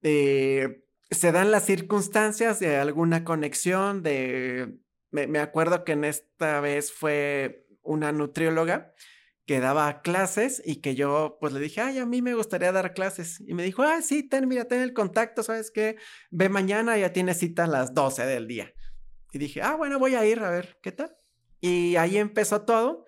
eh, se dan las circunstancias de alguna conexión, de, me, acuerdo que en esta vez fue una nutrióloga que daba clases y que yo pues le dije, ay, a mí me gustaría dar clases. Y me dijo, ah, sí, ten, mira, ten el contacto, ¿sabes qué? Ve mañana, ya tiene cita a las 12 del día. Y dije, ah, bueno, voy a ir a ver qué tal. Y ahí empezó todo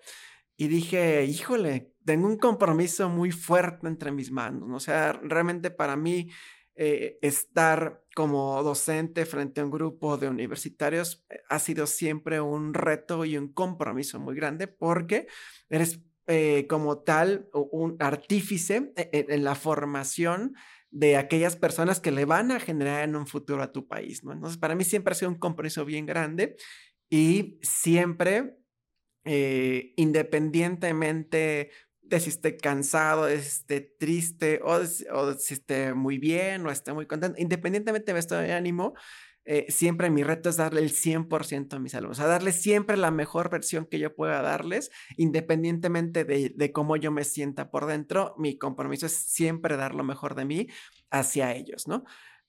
y dije, híjole, tengo un compromiso muy fuerte entre mis manos. O sea, realmente para mí eh, estar como docente frente a un grupo de universitarios eh, ha sido siempre un reto y un compromiso muy grande porque eres eh, como tal un artífice en, la formación de aquellas personas que le van a generar en un futuro a tu país, ¿no? Entonces, para mí siempre ha sido un compromiso bien grande y siempre eh, independientemente de si esté cansado, de si esté triste o, de, si esté muy bien o esté muy contento, independientemente de mi estado de ánimo, eh, siempre mi reto es darle el 100% a mis alumnos, sea, darles siempre la mejor versión que yo pueda darles, independientemente de, de, cómo yo me sienta por dentro, mi compromiso es siempre dar lo mejor de mí hacia ellos, ¿no?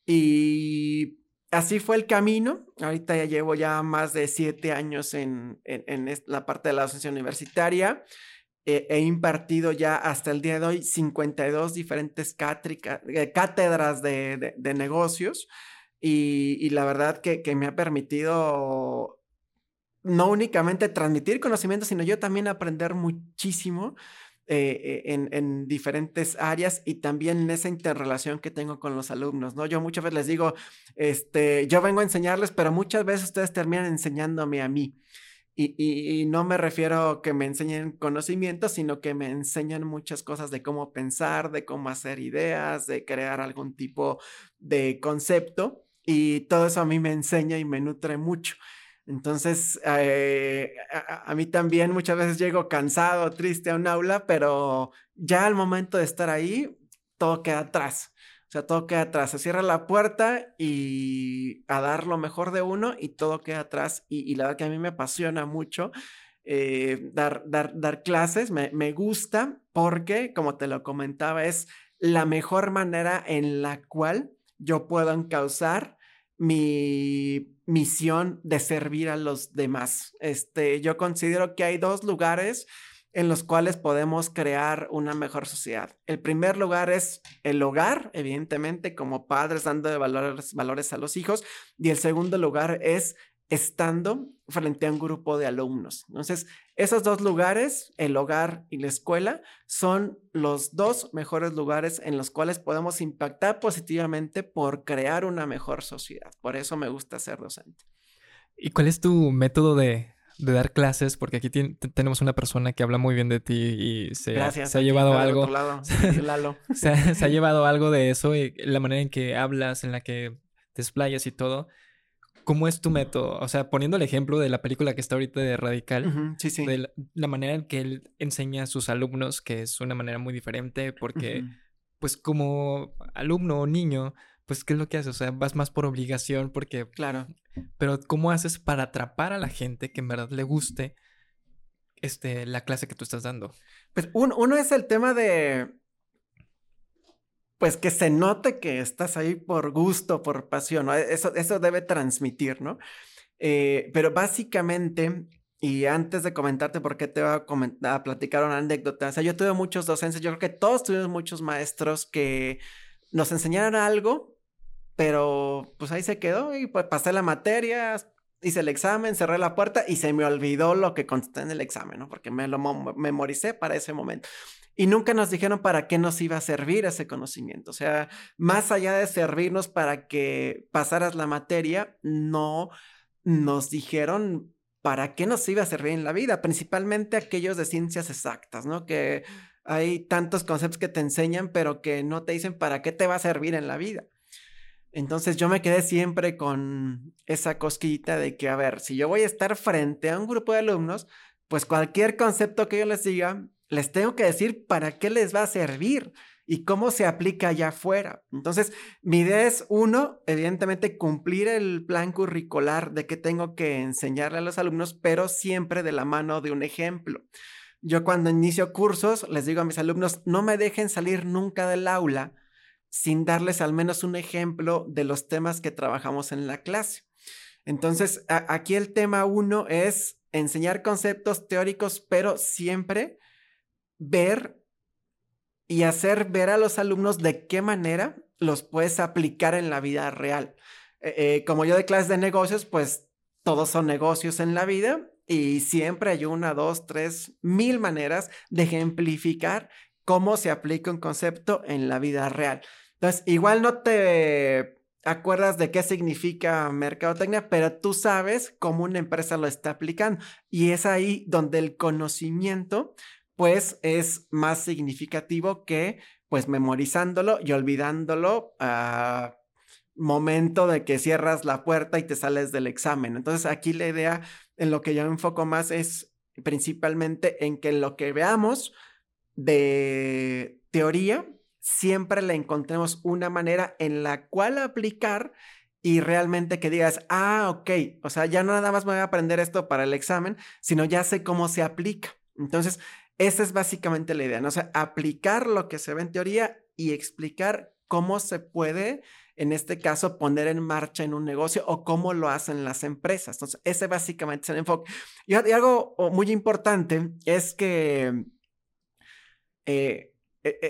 Y así fue el camino. Ahorita ya llevo ya más de siete años en, la parte de la docencia universitaria. he impartido ya hasta el día de hoy 52 diferentes eh, cátedras de, negocios y, la verdad que, me ha permitido no únicamente transmitir conocimiento, sino yo también aprender muchísimo eh, en, en, diferentes áreas y también en esa interrelación que tengo con los alumnos, ¿no? Yo muchas veces les digo, este, yo vengo a enseñarles, pero muchas veces ustedes terminan enseñándome a mí. Y, y, no me refiero a que me enseñen conocimientos, sino que me enseñan muchas cosas de cómo pensar, de cómo hacer ideas, de crear algún tipo de concepto. Y todo eso a mí me enseña y me nutre mucho. Entonces, eh, a, mí también muchas veces llego cansado, triste a un aula, pero ya al momento de estar ahí, todo queda atrás. O sea, todo queda atrás. Se cierra la puerta y a dar lo mejor de uno y todo queda atrás. Y, la verdad que a mí me apasiona mucho eh, dar, dar, dar clases. Me, me gusta porque, como te lo comentaba, es la mejor manera en la cual yo puedo encauzar mi misión de servir a los demás. Este, yo considero que hay dos lugares en los cuales podemos crear una mejor sociedad. El primer lugar es el hogar, evidentemente, como padres dando valores, valores a los hijos, y el segundo lugar es estando frente a un grupo de alumnos. Entonces, esos dos lugares, el hogar y la escuela, son los dos mejores lugares en los cuales podemos impactar positivamente por crear una mejor sociedad. Por eso me gusta ser docente. ¿Y cuál es tu método de, dar clases? Porque aquí tenemos una persona que habla muy bien de ti y se, se ha llevado algo. se, ha llevado algo de eso, y la manera en que hablas, en la que te explayas y todo. ¿Cómo es tu método? O sea, poniendo el ejemplo de la película que está ahorita de Radical, sí, sí. de la, manera en que él enseña a sus alumnos, que es una manera muy diferente, porque, pues, como alumno o niño, pues, ¿qué es lo que haces? O sea, vas más por obligación, porque. Claro. Pero, ¿cómo haces para atrapar a la gente que en verdad le guste este, la clase que tú estás dando? Pues, uno es el tema de pues que se note que estás ahí por gusto, por pasión, ¿no? Eso, eso debe transmitir, ¿no? Eh, pero básicamente Y antes de comentarte por qué te voy a, a platicar una anécdota, o sea, yo tuve muchos docentes, yo creo que todos tuvimos muchos maestros que nos enseñaron algo, pero pues ahí se quedó y pues pasé la materia, hice el examen, cerré la puerta y se me olvidó lo que contesté en el examen, ¿no? Porque me lo memoricé para ese momento. Y nunca nos dijeron para qué nos iba a servir ese conocimiento. O sea, más allá de servirnos para que pasaras la materia, no nos dijeron para qué nos iba a servir en la vida, principalmente aquellos de ciencias exactas, ¿no? Que hay tantos conceptos que te enseñan, pero que no te dicen para qué te va a servir en la vida. Entonces yo me quedé siempre con esa cosquillita de que, a ver, si yo voy a estar frente a un grupo de alumnos, pues cualquier concepto que yo les diga, les tengo que decir para qué les va a servir y cómo se aplica allá afuera. Entonces, mi idea es, uno, evidentemente cumplir el plan curricular de que tengo que enseñarle a los alumnos, pero siempre de la mano de un ejemplo. Yo cuando inicio cursos, les digo a mis alumnos, no me dejen salir nunca del aula sin darles al menos un ejemplo de los temas que trabajamos en la clase. Entonces, aquí el tema uno es enseñar conceptos teóricos, pero siempre ver y hacer ver a los alumnos de qué manera los puedes aplicar en la vida real. Eh, eh, como yo de clases de negocios, pues todos son negocios en la vida y siempre hay una, dos, tres, mil maneras de ejemplificar cómo se aplica un concepto en la vida real. Entonces, igual no te acuerdas de qué significa mercadotecnia, pero tú sabes cómo una empresa lo está aplicando. Y es ahí donde el conocimiento, pues, es más significativo que, pues, memorizándolo y olvidándolo a momento de que cierras la puerta y te sales del examen. Entonces, aquí la idea en lo que yo enfoco más es principalmente en que lo que veamos de teoría siempre le encontremos una manera en la cual aplicar y realmente que digas, ah, ok, o sea, ya no nada más me voy a aprender esto para el examen, sino ya sé cómo se aplica. Entonces, esa es básicamente la idea, ¿no? O sea, aplicar lo que se ve en teoría y explicar cómo se puede, en este caso, poner en marcha en un negocio o cómo lo hacen las empresas. Entonces, ese básicamente es el enfoque. Y, algo muy importante es que eh,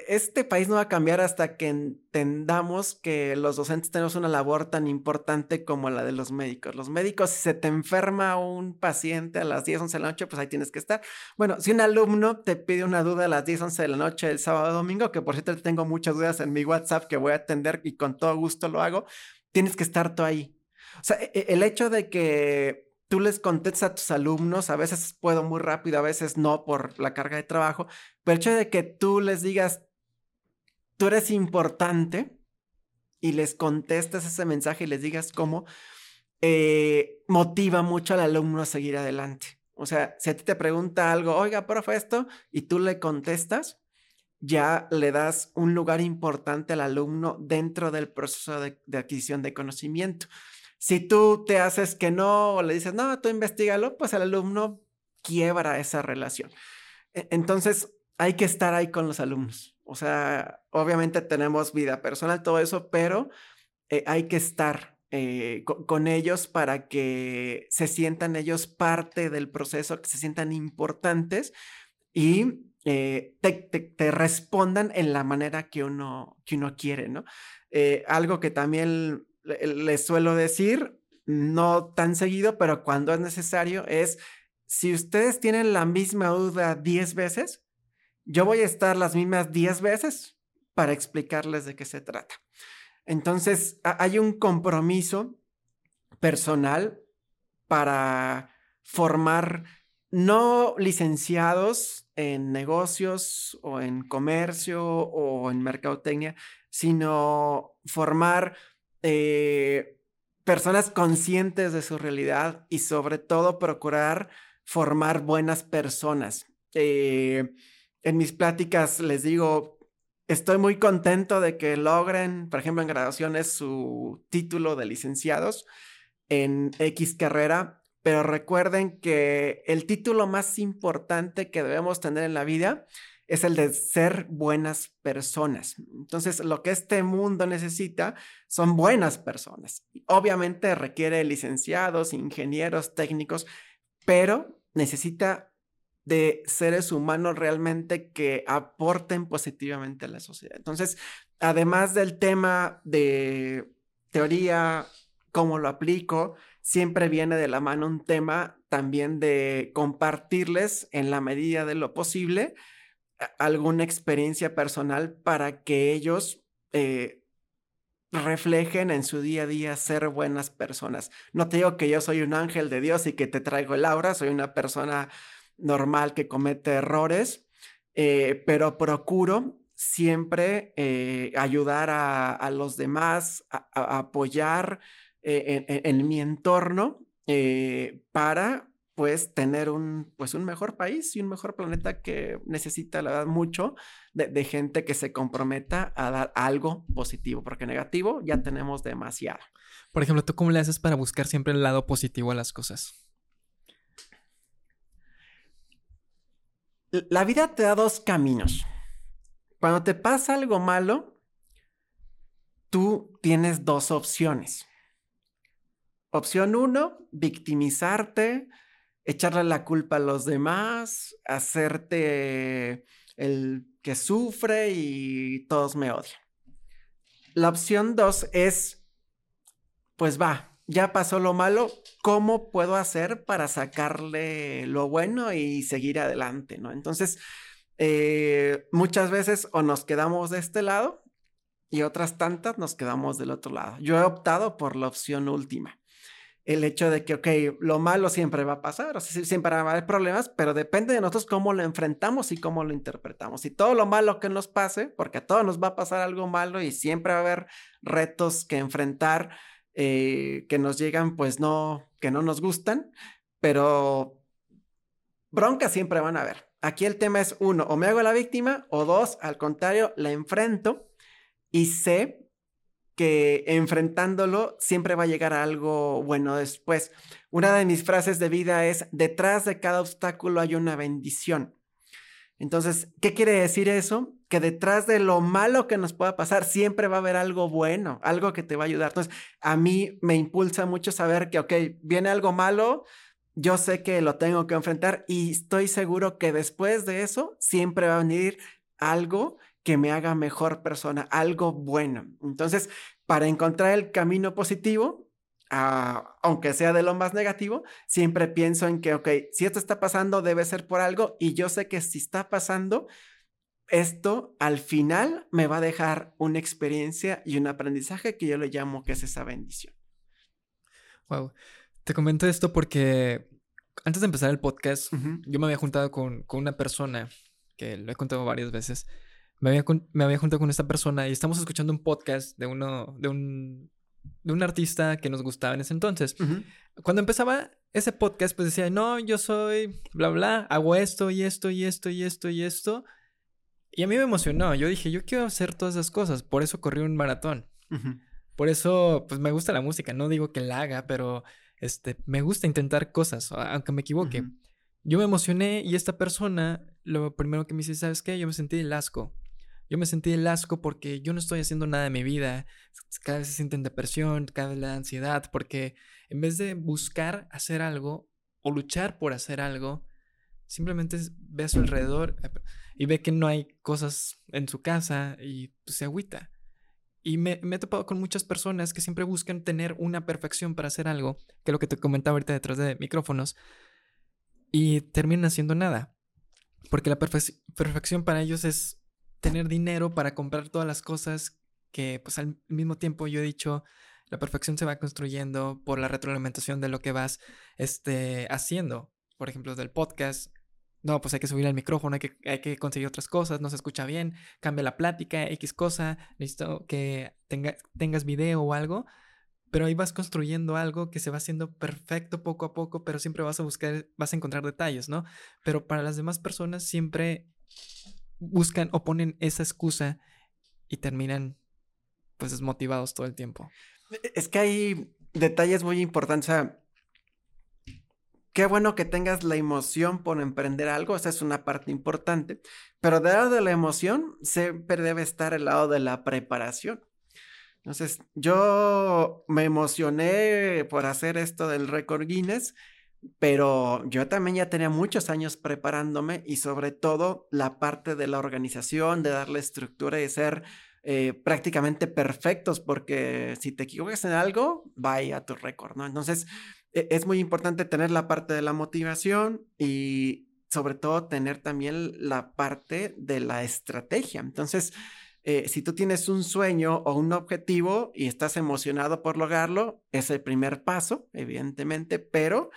este país no va a cambiar hasta que entendamos que los docentes tenemos una labor tan importante como la de los médicos. Los médicos, si se te enferma un paciente a las 10, 11 de la noche, pues ahí tienes que estar. Bueno, si un alumno te pide una duda a las 10, 11 de la noche el sábado domingo, que por cierto tengo muchas dudas en mi WhatsApp que voy a atender y con todo gusto lo hago, tienes que estar tú ahí. O sea, e, el hecho de que tú les contestas a tus alumnos, a veces puedo muy rápido, a veces no por la carga de trabajo, pero el hecho de que tú les digas, tú eres importante y les contestas ese mensaje y les digas cómo, eh, motiva mucho al alumno a seguir adelante. O sea, si a ti te pregunta algo, oiga, profe, esto, y tú le contestas, ya le das un lugar importante al alumno dentro del proceso de, de adquisición de conocimiento. Si tú te haces que no o le dices, no, tú investigalo, pues el alumno quiebra esa relación. E, entonces, hay que estar ahí con los alumnos. O sea, obviamente tenemos vida personal, todo eso, pero eh, hay que estar eh, con, ellos para que se sientan ellos parte del proceso, que se sientan importantes y eh, te, respondan en la manera que uno, que uno quiere, ¿no? algo que también les suelo decir, no tan seguido, pero cuando es necesario, es si ustedes tienen la misma duda 10 veces, yo voy a estar las mismas 10 veces para explicarles de qué se trata. Entonces, hay un compromiso personal para formar no licenciados en negocios o en comercio o en mercadotecnia, sino formar eh, personas conscientes de su realidad y sobre todo procurar formar buenas personas. Eh, en mis pláticas les digo, estoy muy contento de que logren, por ejemplo, en graduaciones su título de licenciados en X carrera, pero recuerden que el título más importante que debemos tener en la vida es el de ser buenas personas. Entonces, lo que este mundo necesita son buenas personas. Obviamente requiere licenciados, ingenieros, técnicos, pero necesita de seres humanos realmente que aporten positivamente a la sociedad. Entonces, además del tema de teoría, cómo lo aplico, siempre viene de la mano un tema también de compartirles en la medida de lo posible alguna experiencia personal para que ellos eh, reflejen en su día a día ser buenas personas. No te digo que yo soy un ángel de Dios y que te traigo el aura, soy una persona normal que comete errores, eh, pero procuro siempre eh, ayudar a, los demás, a, apoyar en, mi entorno para pues tener un, pues, un mejor país y un mejor planeta que necesita, la verdad, mucho de, gente que se comprometa a dar algo positivo, porque negativo ya tenemos demasiado. Por ejemplo, ¿tú cómo le haces para buscar siempre el lado positivo a las cosas? La vida te da dos caminos. Cuando te pasa algo malo, tú tienes dos opciones. Opción uno, victimizarte, echarle la culpa a los demás, hacerte el que sufre y todos me odian. La opción dos es, pues va, ya pasó lo malo, ¿cómo puedo hacer para sacarle lo bueno y seguir adelante? ¿no? Entonces, eh, muchas veces o nos quedamos de este lado y otras tantas nos quedamos del otro lado. Yo he optado por la opción última el hecho de que, ok, lo malo siempre va a pasar, o siempre va a haber problemas, pero depende de nosotros cómo lo enfrentamos y cómo lo interpretamos. Y todo lo malo que nos pase, porque a todos nos va a pasar algo malo y siempre va a haber retos que enfrentar eh, que nos llegan, pues no, que no nos gustan, pero broncas siempre van a haber. Aquí el tema es uno, o me hago la víctima, o dos, al contrario, la enfrento y sé que enfrentándolo siempre va a llegar algo bueno después. Una de mis frases de vida es, detrás de cada obstáculo hay una bendición. Entonces, ¿qué quiere decir eso? Que detrás de lo malo que nos pueda pasar siempre va a haber algo bueno, algo que te va a ayudar. Entonces, a mí me impulsa mucho saber que, ok, viene algo malo, yo sé que lo tengo que enfrentar y estoy seguro que después de eso siempre va a venir algo que me haga mejor persona, algo bueno. Entonces, para encontrar el camino positivo, ah, aunque sea de lo más negativo, siempre pienso en que, ok, si esto está pasando, debe ser por algo y yo sé que si está pasando, esto al final me va a dejar una experiencia y un aprendizaje que yo le llamo que es esa bendición. Wow. Te comento esto porque antes de empezar el podcast, yo me había juntado con, con, una persona que lo he contado varias veces me había, me había juntado con esta persona y estamos escuchando un podcast de uno, de un, de un artista que nos gustaba en ese entonces. Cuando empezaba ese podcast, pues decía, no, yo soy bla, bla, hago esto y esto y esto y esto y esto. Y a mí me emocionó. Yo dije, yo quiero hacer todas esas cosas. Por eso corrí un maratón. Por eso, pues me gusta la música. No digo que la haga, pero este, me gusta intentar cosas, aunque me equivoque. Yo me emocioné y esta persona, lo primero que me dice, ¿sabes qué? Yo me sentí el asco. Yo me sentí el asco porque yo no estoy haciendo nada de mi vida. Cada vez se sienten depresión, cada vez la ansiedad, porque en vez de buscar hacer algo o luchar por hacer algo, simplemente ve a su alrededor eh, y ve que no hay cosas en su casa y pues, se agüita. Y me, he topado con muchas personas que siempre buscan tener una perfección para hacer algo, que es lo que te comentaba ahorita detrás de micrófonos, y terminan haciendo nada. Porque la perfección para ellos es tener dinero para comprar todas las cosas que pues al mismo tiempo yo he dicho, la perfección se va construyendo por la retroalimentación de lo que vas este, haciendo. Por ejemplo, del podcast. No, pues hay que subir el micrófono, hay que, hay que conseguir otras cosas, no se escucha bien, cambia la plática, X cosa, necesito que tenga, tengas video o algo, pero ahí vas construyendo algo que se va haciendo perfecto poco a poco, pero siempre vas a buscar, vas a encontrar detalles, ¿no? Pero para las demás personas siempre buscan o ponen esa excusa y terminan pues desmotivados todo el tiempo. E, es que hay detalles muy importantes. Qué bueno que tengas la emoción por emprender algo, esa es una parte importante, pero del de la emoción siempre debe estar el lado de la preparación. Entonces, yo me emocioné por hacer esto del récord Guinness pero yo también ya tenía muchos años preparándome y sobre todo la parte de la organización, de darle estructura y ser eh, prácticamente perfectos, porque si te equivocas en algo, vaya tu récord, ¿no? Entonces, es muy importante tener la parte de la motivación y sobre todo tener también la parte de la estrategia. Entonces, eh, si tú tienes un sueño o un objetivo y estás emocionado por lograrlo, es el primer paso, evidentemente, pero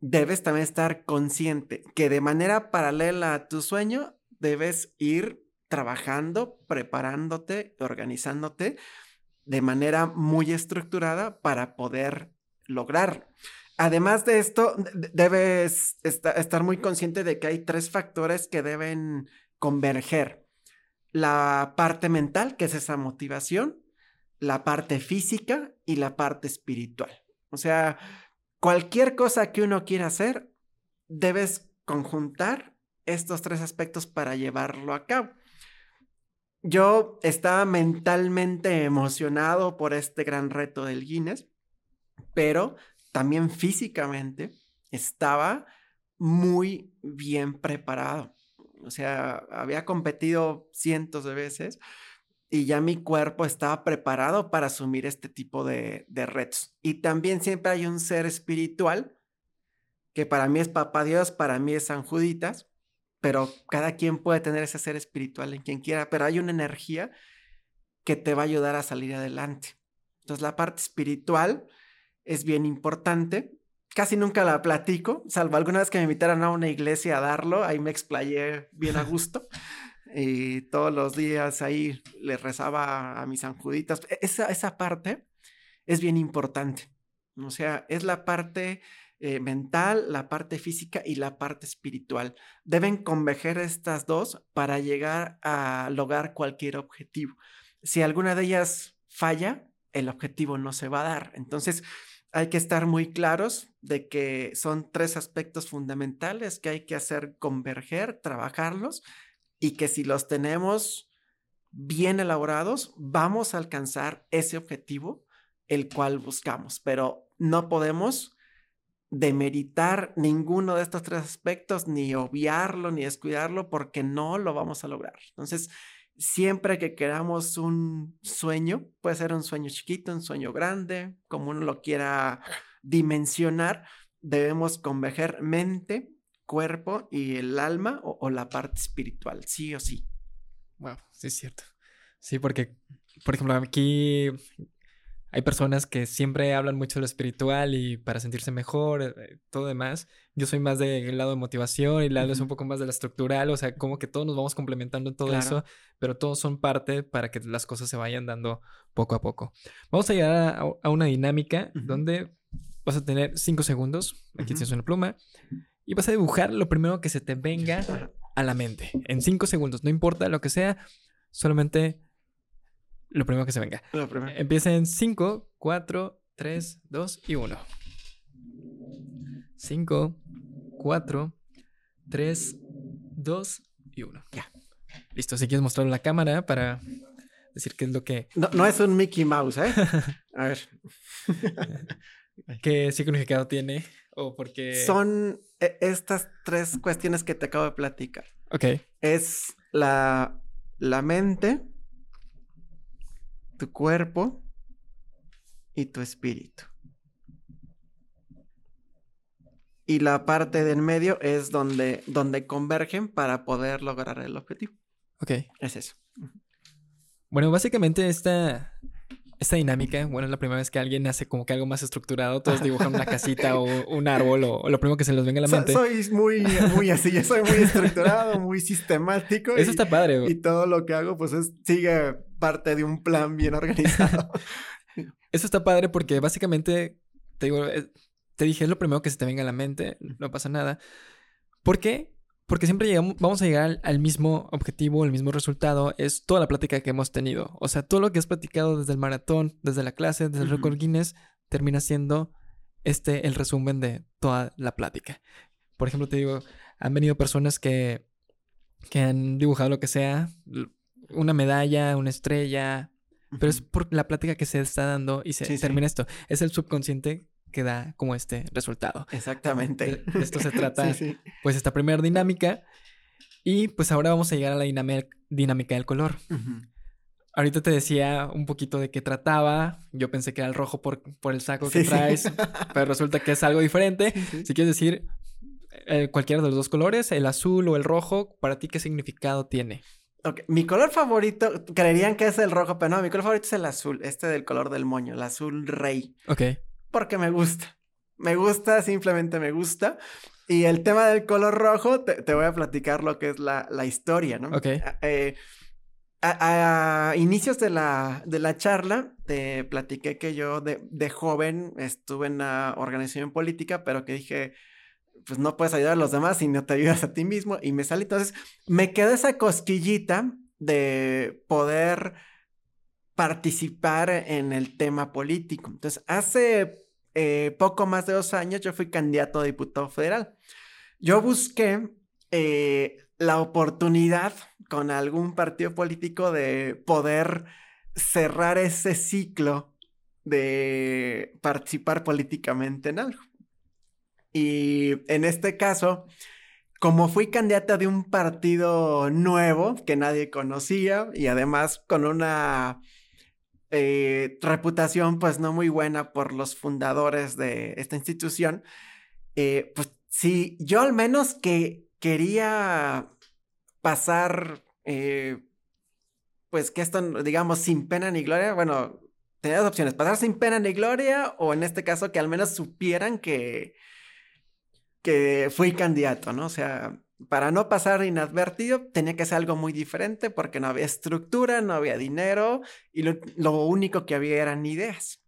debes también estar consciente que de manera paralela a tu sueño debes ir trabajando, preparándote, organizándote de manera muy estructurada para poder lograr. Además de esto, debes estar muy consciente de que hay tres factores que deben converger. La parte mental, que es esa motivación, la parte física y la parte espiritual. O sea, Cualquier cosa que uno quiera hacer, debes conjuntar estos tres aspectos para llevarlo a cabo. Yo estaba mentalmente emocionado por este gran reto del Guinness, pero también físicamente estaba muy bien preparado. O sea, había competido cientos de veces y ya mi cuerpo estaba preparado para asumir este tipo de, retos. Y también siempre hay un ser espiritual, que para mí es Papá Dios, para mí es San Juditas, pero cada quien puede tener ese ser espiritual en quien quiera, pero hay una energía que te va a ayudar a salir adelante. Entonces la parte espiritual es bien importante. Casi nunca la platico, salvo alguna vez que me invitaron a una iglesia a darlo, ahí me explayé bien a gusto. y todos los días ahí le rezaba a mis anjuditas. E, esa, esa parte es bien importante. O sea, es la parte eh, mental, la parte física y la parte espiritual. Deben converger estas dos para llegar a lograr cualquier objetivo. Si alguna de ellas falla, el objetivo no se va a dar. Entonces, hay que estar muy claros de que son tres aspectos fundamentales que hay que hacer converger, trabajarlos y que si los tenemos bien elaborados, vamos a alcanzar ese objetivo el cual buscamos, pero no podemos demeritar ninguno de estos tres aspectos, ni obviarlo, ni descuidarlo, porque no lo vamos a lograr. Entonces, siempre que queramos un sueño, puede ser un sueño chiquito, un sueño grande, como uno lo quiera dimensionar, debemos converger mente, cuerpo y el alma o, la parte espiritual, sí o sí. Wow, sí es cierto. Sí, porque, por ejemplo, aquí hay personas que siempre hablan mucho de lo espiritual y para sentirse mejor, eh, todo demás. Yo soy más del lado de motivación y Lalo es un poco más de la estructural, o sea, como que todos nos vamos complementando en todo eso, pero todos son parte para que las cosas se vayan dando poco a poco. Vamos a llegar a, una dinámica donde vas a tener cinco segundos, aquí tienes una pluma, y vas a dibujar lo primero que se te venga a la mente. En cinco segundos, no importa lo que sea, solamente lo primero que se venga. Empieza en 5, 4, 3, 2 y 1. 5, 4, 3, 2 y 1. Ya. Listo, si quieres mostrarlo en la cámara para decir qué es lo que... No, no es un Mickey Mouse, ¿eh? A ver. ¿Qué significado tiene? ¿O porque... Son e, estas tres cuestiones que te acabo de platicar. Ok. Es la, la mente, tu cuerpo y tu espíritu. Y la parte del medio es donde, donde convergen para poder lograr el objetivo. Ok. Es eso. Bueno, básicamente esta, esta dinámica, bueno, es la primera vez que alguien hace como que algo más estructurado, todos dibujan una casita o un árbol o, lo primero que se les venga a la mente. soy muy, muy así, yo soy muy estructurado, muy sistemático. Eso está padre. Y todo lo que hago, pues es, sigue parte de un plan bien organizado. Eso está padre porque básicamente, te digo, eh, te dije, es lo primero que se te venga a la mente, no pasa nada. ¿Por qué? Porque siempre llegamos, vamos a llegar al, mismo objetivo, el mismo resultado, es toda la plática que hemos tenido. O sea, todo lo que has platicado desde el maratón, desde la clase, desde el record Guinness, termina siendo este el resumen de toda la plática. Por ejemplo, te digo, han venido personas que, que han dibujado lo que sea, una medalla, una estrella, pero es por la plática que se está dando y se termina esto. Es el subconsciente que da como este resultado. Exactamente. De, esto se trata, pues, esta primera dinámica. Y pues ahora vamos a llegar a la dinámica del color. Ahorita te decía un poquito de qué trataba. Yo pensé que era el rojo por, por el saco que traes, pero resulta que es algo diferente. Si quieres decir eh, cualquiera de los dos colores, el azul o el rojo, ¿para ti qué significado tiene? Ok, mi color favorito, creerían que es el rojo, pero no, mi color favorito es el azul, este del color del moño, el azul rey. Ok. Porque me gusta. Me gusta, simplemente me gusta. Y el tema del color rojo, te, voy a platicar lo que es la, la historia, ¿no? Ok. Eh, a, inicios de la, de la charla, te platiqué que yo de, de, joven estuve en una organización política, pero que dije, pues no puedes ayudar a los demás si no te ayudas a ti mismo. Y me sale, entonces, me quedó esa cosquillita de poder participar en el tema político. Entonces, hace eh, poco más de dos años yo fui candidato a diputado federal. Yo busqué eh, la oportunidad con algún partido político de poder cerrar ese ciclo de participar políticamente en algo. Y en este caso, como fui candidata de un partido nuevo que nadie conocía y además con una eh, reputación pues no muy buena por los fundadores de esta institución, eh, pues sí, yo al menos que quería pasar, eh, pues que esto, digamos, sin pena ni gloria, bueno, tenía dos opciones, pasar sin pena ni gloria o en este caso que al menos supieran que, que fui candidato, ¿no? O sea, para no pasar inadvertido tenía que ser algo muy diferente porque no había estructura, no había dinero y lo, lo único que había eran ideas.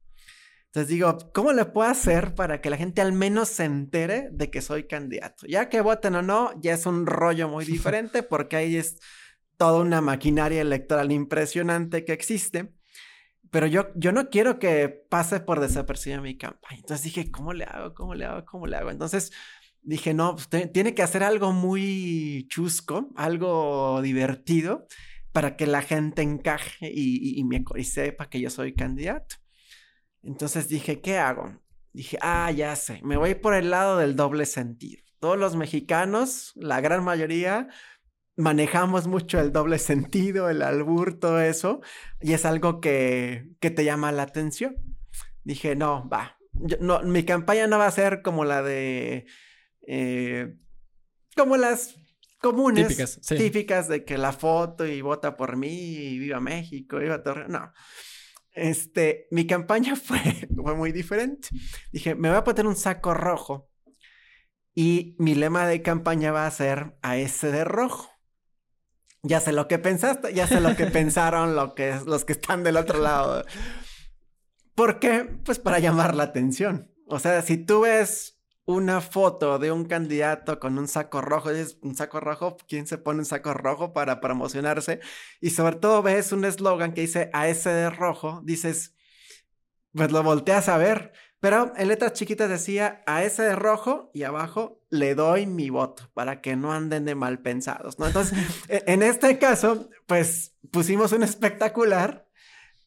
Entonces digo, ¿cómo le puedo hacer para que la gente al menos se entere de que soy candidato? Ya que voten o no, ya es un rollo muy diferente porque ahí es toda una maquinaria electoral impresionante que existe. Pero yo, yo no quiero que pase por desapercibida mi campaña. Entonces dije, ¿cómo le hago? ¿Cómo le hago? ¿Cómo le hago? Entonces dije, no, pues, tiene que hacer algo muy chusco, algo divertido para que la gente encaje y, me, y sepa que yo soy candidato. Entonces dije, ¿qué hago? Dije, ah, ya sé, me voy por el lado del doble sentido. Todos los mexicanos, la gran mayoría, manejamos mucho el doble sentido, el albur, todo eso, y es algo que, que te llama la atención. Dije, no, va, mi campaña no va a ser como la de, eh, como las comunes, típicas, típicas de que la foto y vota por mí, y viva México, viva Torre, no. Este, mi campaña fue, fue muy diferente. Dije, me voy a poner un saco rojo y mi lema de campaña va a ser a ese de rojo. Ya sé lo que pensaste, ya sé lo que pensaron lo que, los que están del otro lado. ¿Por qué? Pues para llamar la atención. O sea, si tú ves una foto de un candidato con un saco rojo, es un saco rojo, ¿quién se pone un saco rojo para promocionarse? Y sobre todo ves un eslogan que dice a ese de rojo, dices, pues lo volteas a ver, pero en letras chiquitas decía a ese de rojo y abajo le doy mi voto para que no anden de mal pensados, ¿no? Entonces, e-, en este caso, pues pusimos un espectacular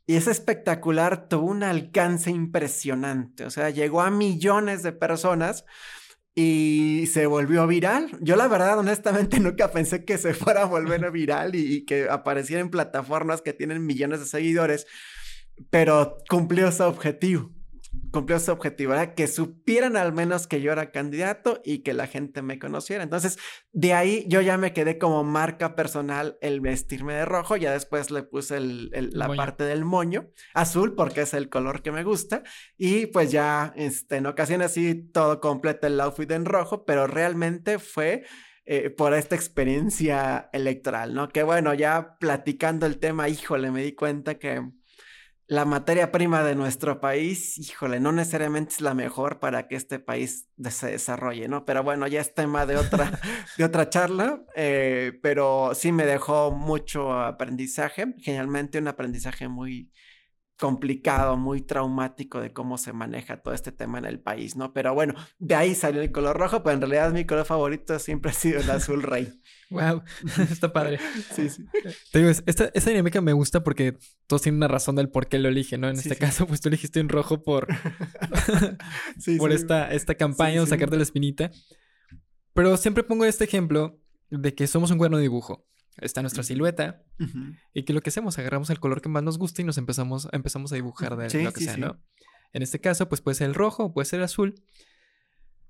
y ese espectacular tuvo un alcance impresionante, o sea, llegó a millones de personas y se volvió viral. Yo la verdad, honestamente, nunca pensé que se fuera a volver viral y, que apareciera en plataformas que tienen millones de seguidores, pero cumplió su objetivo cumplió su objetivo, era que supieran al menos que yo era candidato y que la gente me conociera. Entonces, de ahí yo ya me quedé como marca personal el vestirme de rojo, ya después le puse el, la parte del moño azul porque es el color que me gusta y pues ya este, en ocasiones sí todo completo el outfit en rojo, pero realmente fue... Eh, por esta experiencia electoral, ¿no? Que bueno, ya platicando el tema, híjole, me di cuenta que la materia prima de nuestro país, híjole, no necesariamente es la mejor para que este país se desarrolle, ¿no? Pero bueno, ya es tema de otra, de otra charla, eh, pero sí me dejó mucho aprendizaje, generalmente un aprendizaje muy complicado, muy traumático de cómo se maneja todo este tema en el país, ¿no? Pero bueno, de ahí salió el color rojo, pero en realidad mi color favorito siempre ha sido el azul rey. Wow, está padre. Sí, sí. Te digo, esta, esta, dinámica me gusta porque todos tienen una razón del por qué lo eligen, ¿no? En este caso, pues tú elegiste un rojo por, por Esta, esta campaña o sacarte la espinita. Pero siempre pongo este ejemplo de que somos un cuerno de dibujo está nuestra silueta y que lo que hacemos, agarramos el color que más nos gusta y nos empezamos, empezamos a dibujar de lo que sea, ¿no? En este caso, pues puede ser el rojo, puede ser el azul.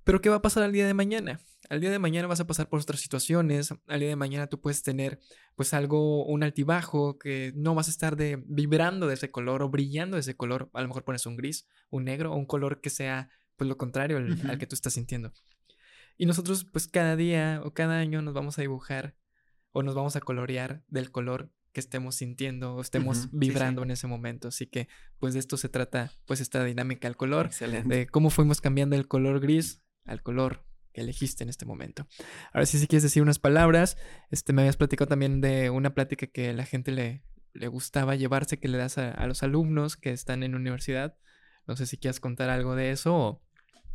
Pero ¿qué va a pasar al día de mañana? Al día de mañana vas a pasar por otras situaciones. Al día de mañana tú puedes tener pues algo, un altibajo que no vas a estar de, vibrando de ese color o brillando de ese color. A lo mejor pones un gris, un negro o un color que sea pues lo contrario al que tú estás sintiendo. Y nosotros pues cada día o cada año nos vamos a dibujar o nos vamos a colorear del color que estemos sintiendo o estemos vibrando en ese momento. Así que, pues de esto se trata, pues esta dinámica al color, Excelente. de cómo fuimos cambiando el color gris al color que elegiste en este momento. Ahora sí, si quieres decir unas palabras, este, me habías platicado también de una plática que la gente le, le gustaba llevarse, que le das a, a los alumnos que están en universidad. No sé si quieres contar algo de eso o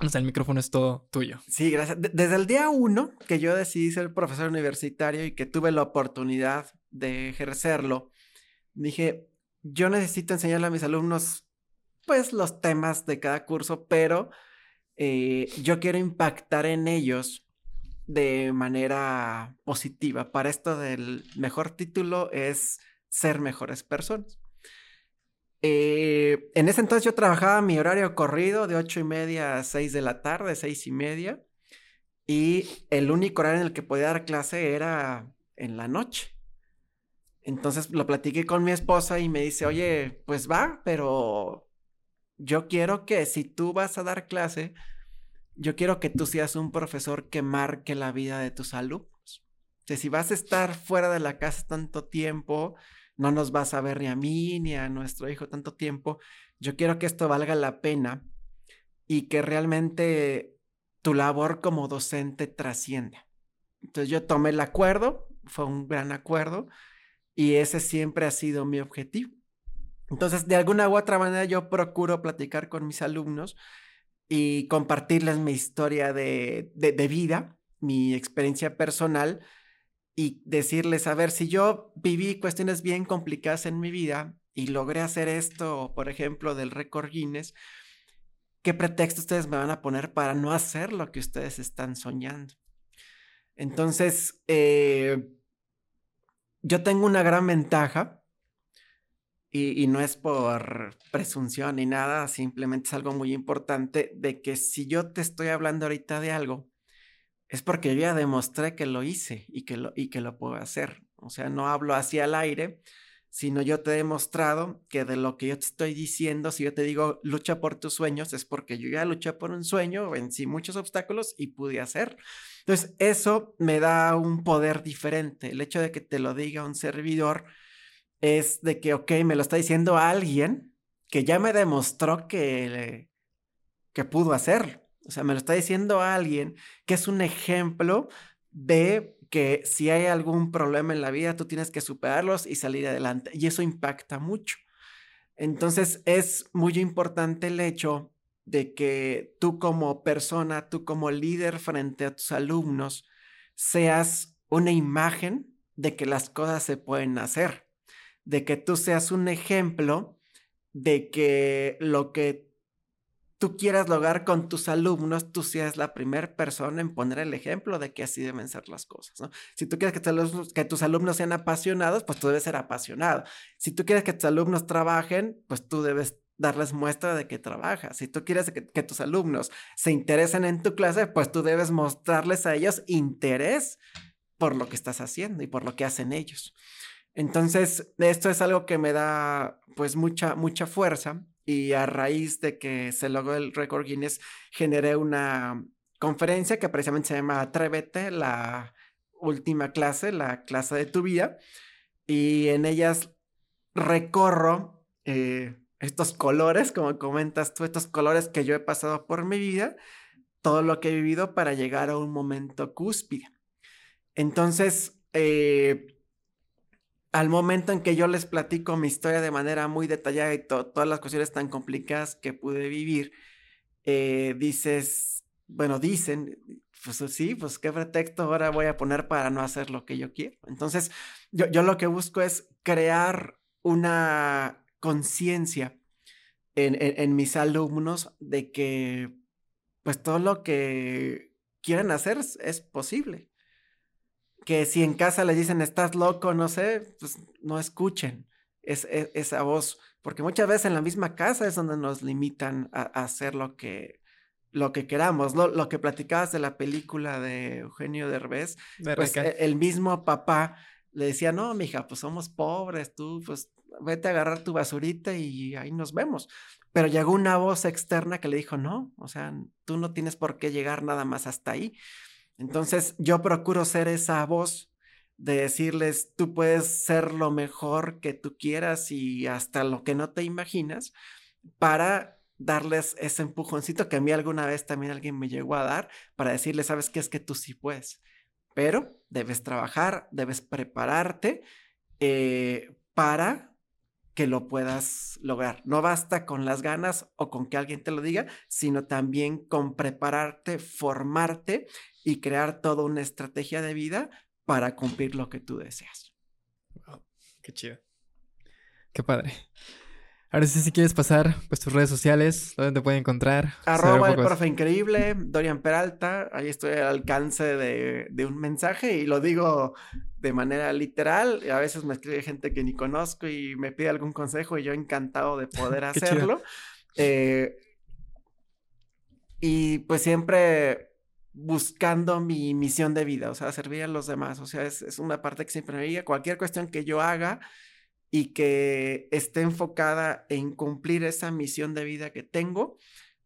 o sea, el micrófono es todo tuyo. Sí, gracias. Desde el día uno que yo decidí ser profesor universitario y que tuve la oportunidad de ejercerlo, dije, yo necesito enseñarle a mis alumnos, pues, los temas de cada curso, pero eh, yo quiero impactar en ellos de manera positiva. Para esto del mejor título es ser mejores personas. Eh, en ese entonces yo trabajaba mi horario corrido de ocho y media a seis de la tarde, seis y media. Y el único horario en el que podía dar clase era en la noche. Entonces lo platiqué con mi esposa y me dice, oye, pues va, pero yo quiero que si tú vas a dar clase, yo quiero que tú seas un profesor que marque la vida de tus alumnos. O si vas a estar fuera de la casa tanto tiempo, no nos vas a ver ni a mí ni a nuestro hijo tanto tiempo. Yo quiero que esto valga la pena y que realmente tu labor como docente trascienda. Entonces yo tomé el acuerdo, fue un gran acuerdo y ese siempre ha sido mi objetivo. Entonces, de alguna u otra manera yo procuro platicar con mis alumnos y compartirles mi historia de, de, de vida, mi experiencia personal, y decirles, a ver, si yo viví cuestiones bien complicadas en mi vida y logré hacer esto, por ejemplo, del récord Guinness, ¿qué pretexto ustedes me van a poner para no hacer lo que ustedes están soñando? Entonces, eh, yo tengo una gran ventaja y, y, no es por presunción ni nada, simplemente es algo muy importante de que si yo te estoy hablando ahorita de algo, es porque yo ya demostré que lo hice y que lo, y que lo puedo hacer. O sea, no hablo hacia el aire, sino yo te he demostrado que de lo que yo te estoy diciendo, si yo te digo lucha por tus sueños, es porque yo ya luché por un sueño, vencí muchos obstáculos y pude hacer. Entonces, eso me da un poder diferente. El hecho de que te lo diga un servidor es de que, ok, me lo está diciendo alguien que ya me demostró que, que pudo hacerlo. O sea, me lo está diciendo alguien que es un ejemplo de que si hay algún problema en la vida, tú tienes que superarlos y salir adelante. Y eso impacta mucho. Entonces, es muy importante el hecho de que tú como persona, tú como líder frente a tus alumnos, seas una imagen de que las cosas se pueden hacer, de que tú seas un ejemplo de que lo que tú quieras lograr con tus alumnos, tú seas la primera persona en poner el ejemplo de que así deben ser las cosas, ¿no? Si tú quieres que, tus alumnos sean apasionados, pues tú debes ser apasionado. Si tú quieres que tus alumnos trabajen, pues tú debes darles muestra de que trabajas. Si tú quieres que, que, tus alumnos se interesen en tu clase, pues tú debes mostrarles a ellos interés por lo que estás haciendo y por lo que hacen ellos. Entonces, esto es algo que me da pues mucha, mucha fuerza y a raíz de que se logró el récord Guinness, generé una conferencia que precisamente se llama Atrévete, la última clase, la clase de tu vida, y en ellas recorro eh, estos colores, como comentas tú, estos colores que yo he pasado por mi vida, todo lo que he vivido para llegar a un momento cúspide. Entonces, eh, al momento en que yo les platico mi historia de manera muy detallada y todas las cuestiones tan complicadas que pude vivir, eh, dices, bueno, dicen, pues sí, pues qué pretexto ahora voy a poner para no hacer lo que yo quiero. Entonces, yo, lo que busco es crear una conciencia en, en, mis alumnos de que, pues todo lo que quieren hacer es posible que si en casa les dicen estás loco, no sé, pues no escuchen es, e, esa voz, porque muchas veces en la misma casa es donde nos limitan a, hacer lo que, lo que queramos. Lo, lo, que platicabas de la película de Eugenio Derbez, pues e, el mismo papá le decía, no, mija, pues somos pobres, tú pues vete a agarrar tu basurita y ahí nos vemos. Pero llegó una voz externa que le dijo, no, o sea, tú no tienes por qué llegar nada más hasta ahí. Entonces yo procuro ser esa voz de decirles, tú puedes ser lo mejor que tú quieras y hasta lo que no te imaginas para darles ese empujoncito que a mí alguna vez también alguien me llegó a dar para decirles, sabes qué es que tú sí puedes, pero debes trabajar, debes prepararte eh, para que lo puedas lograr. No basta con las ganas o con que alguien te lo diga, sino también con prepararte, formarte y crear toda una estrategia de vida para cumplir lo que tú deseas. qué chido. Qué padre. Ahora sí, si quieres pasar, pues tus redes sociales, ¿dónde te pueden encontrar? Arroba el profe increíble, Dorian Peralta, ahí estoy al alcance de, de, un mensaje y lo digo de manera literal. A veces me escribe gente que ni conozco y me pide algún consejo y yo encantado de poder hacerlo. Eh, y pues siempre buscando mi misión de vida, o sea, servir a los demás, o sea, es, es una parte que siempre me diga, cualquier cuestión que yo haga, y que esté enfocada en cumplir esa misión de vida que tengo,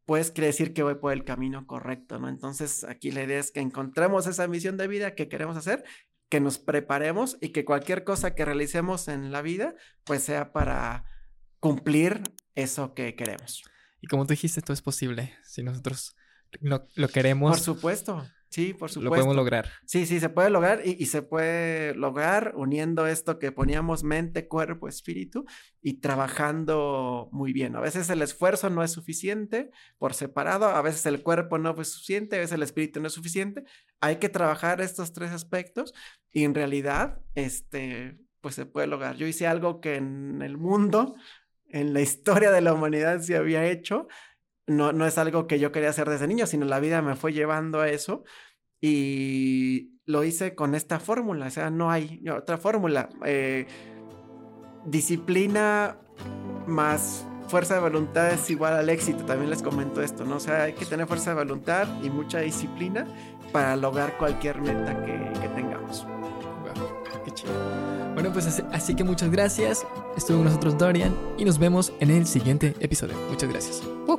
pues quiere decir que voy por el camino correcto, ¿no? Entonces, aquí la idea es que encontremos esa misión de vida que queremos hacer, que nos preparemos y que cualquier cosa que realicemos en la vida, pues sea para cumplir eso que queremos. Y como tú dijiste, todo es posible si nosotros lo queremos. Por supuesto. Sí, por supuesto. Lo podemos lograr. Sí, sí, se puede lograr y, se puede lograr uniendo esto que poníamos mente, cuerpo, espíritu y trabajando muy bien. A veces el esfuerzo no es suficiente por separado, a veces el cuerpo no es suficiente, a veces el espíritu no es suficiente. Hay que trabajar estos tres aspectos y en realidad, este, pues se puede lograr. Yo hice algo que en el mundo, en la historia de la humanidad se había hecho no, no es algo que yo quería hacer desde niño, sino la vida me fue llevando a eso y lo hice con esta fórmula, o sea, no hay otra fórmula. Eh, disciplina más fuerza de voluntad es igual al éxito, también les comento esto, ¿no? O sea, hay que tener fuerza de voluntad y mucha disciplina para lograr cualquier meta que, tengamos. qué chido. Bueno, pues así, que muchas gracias. Estuvo con nosotros Dorian y nos vemos en el siguiente episodio. Muchas gracias. Uh.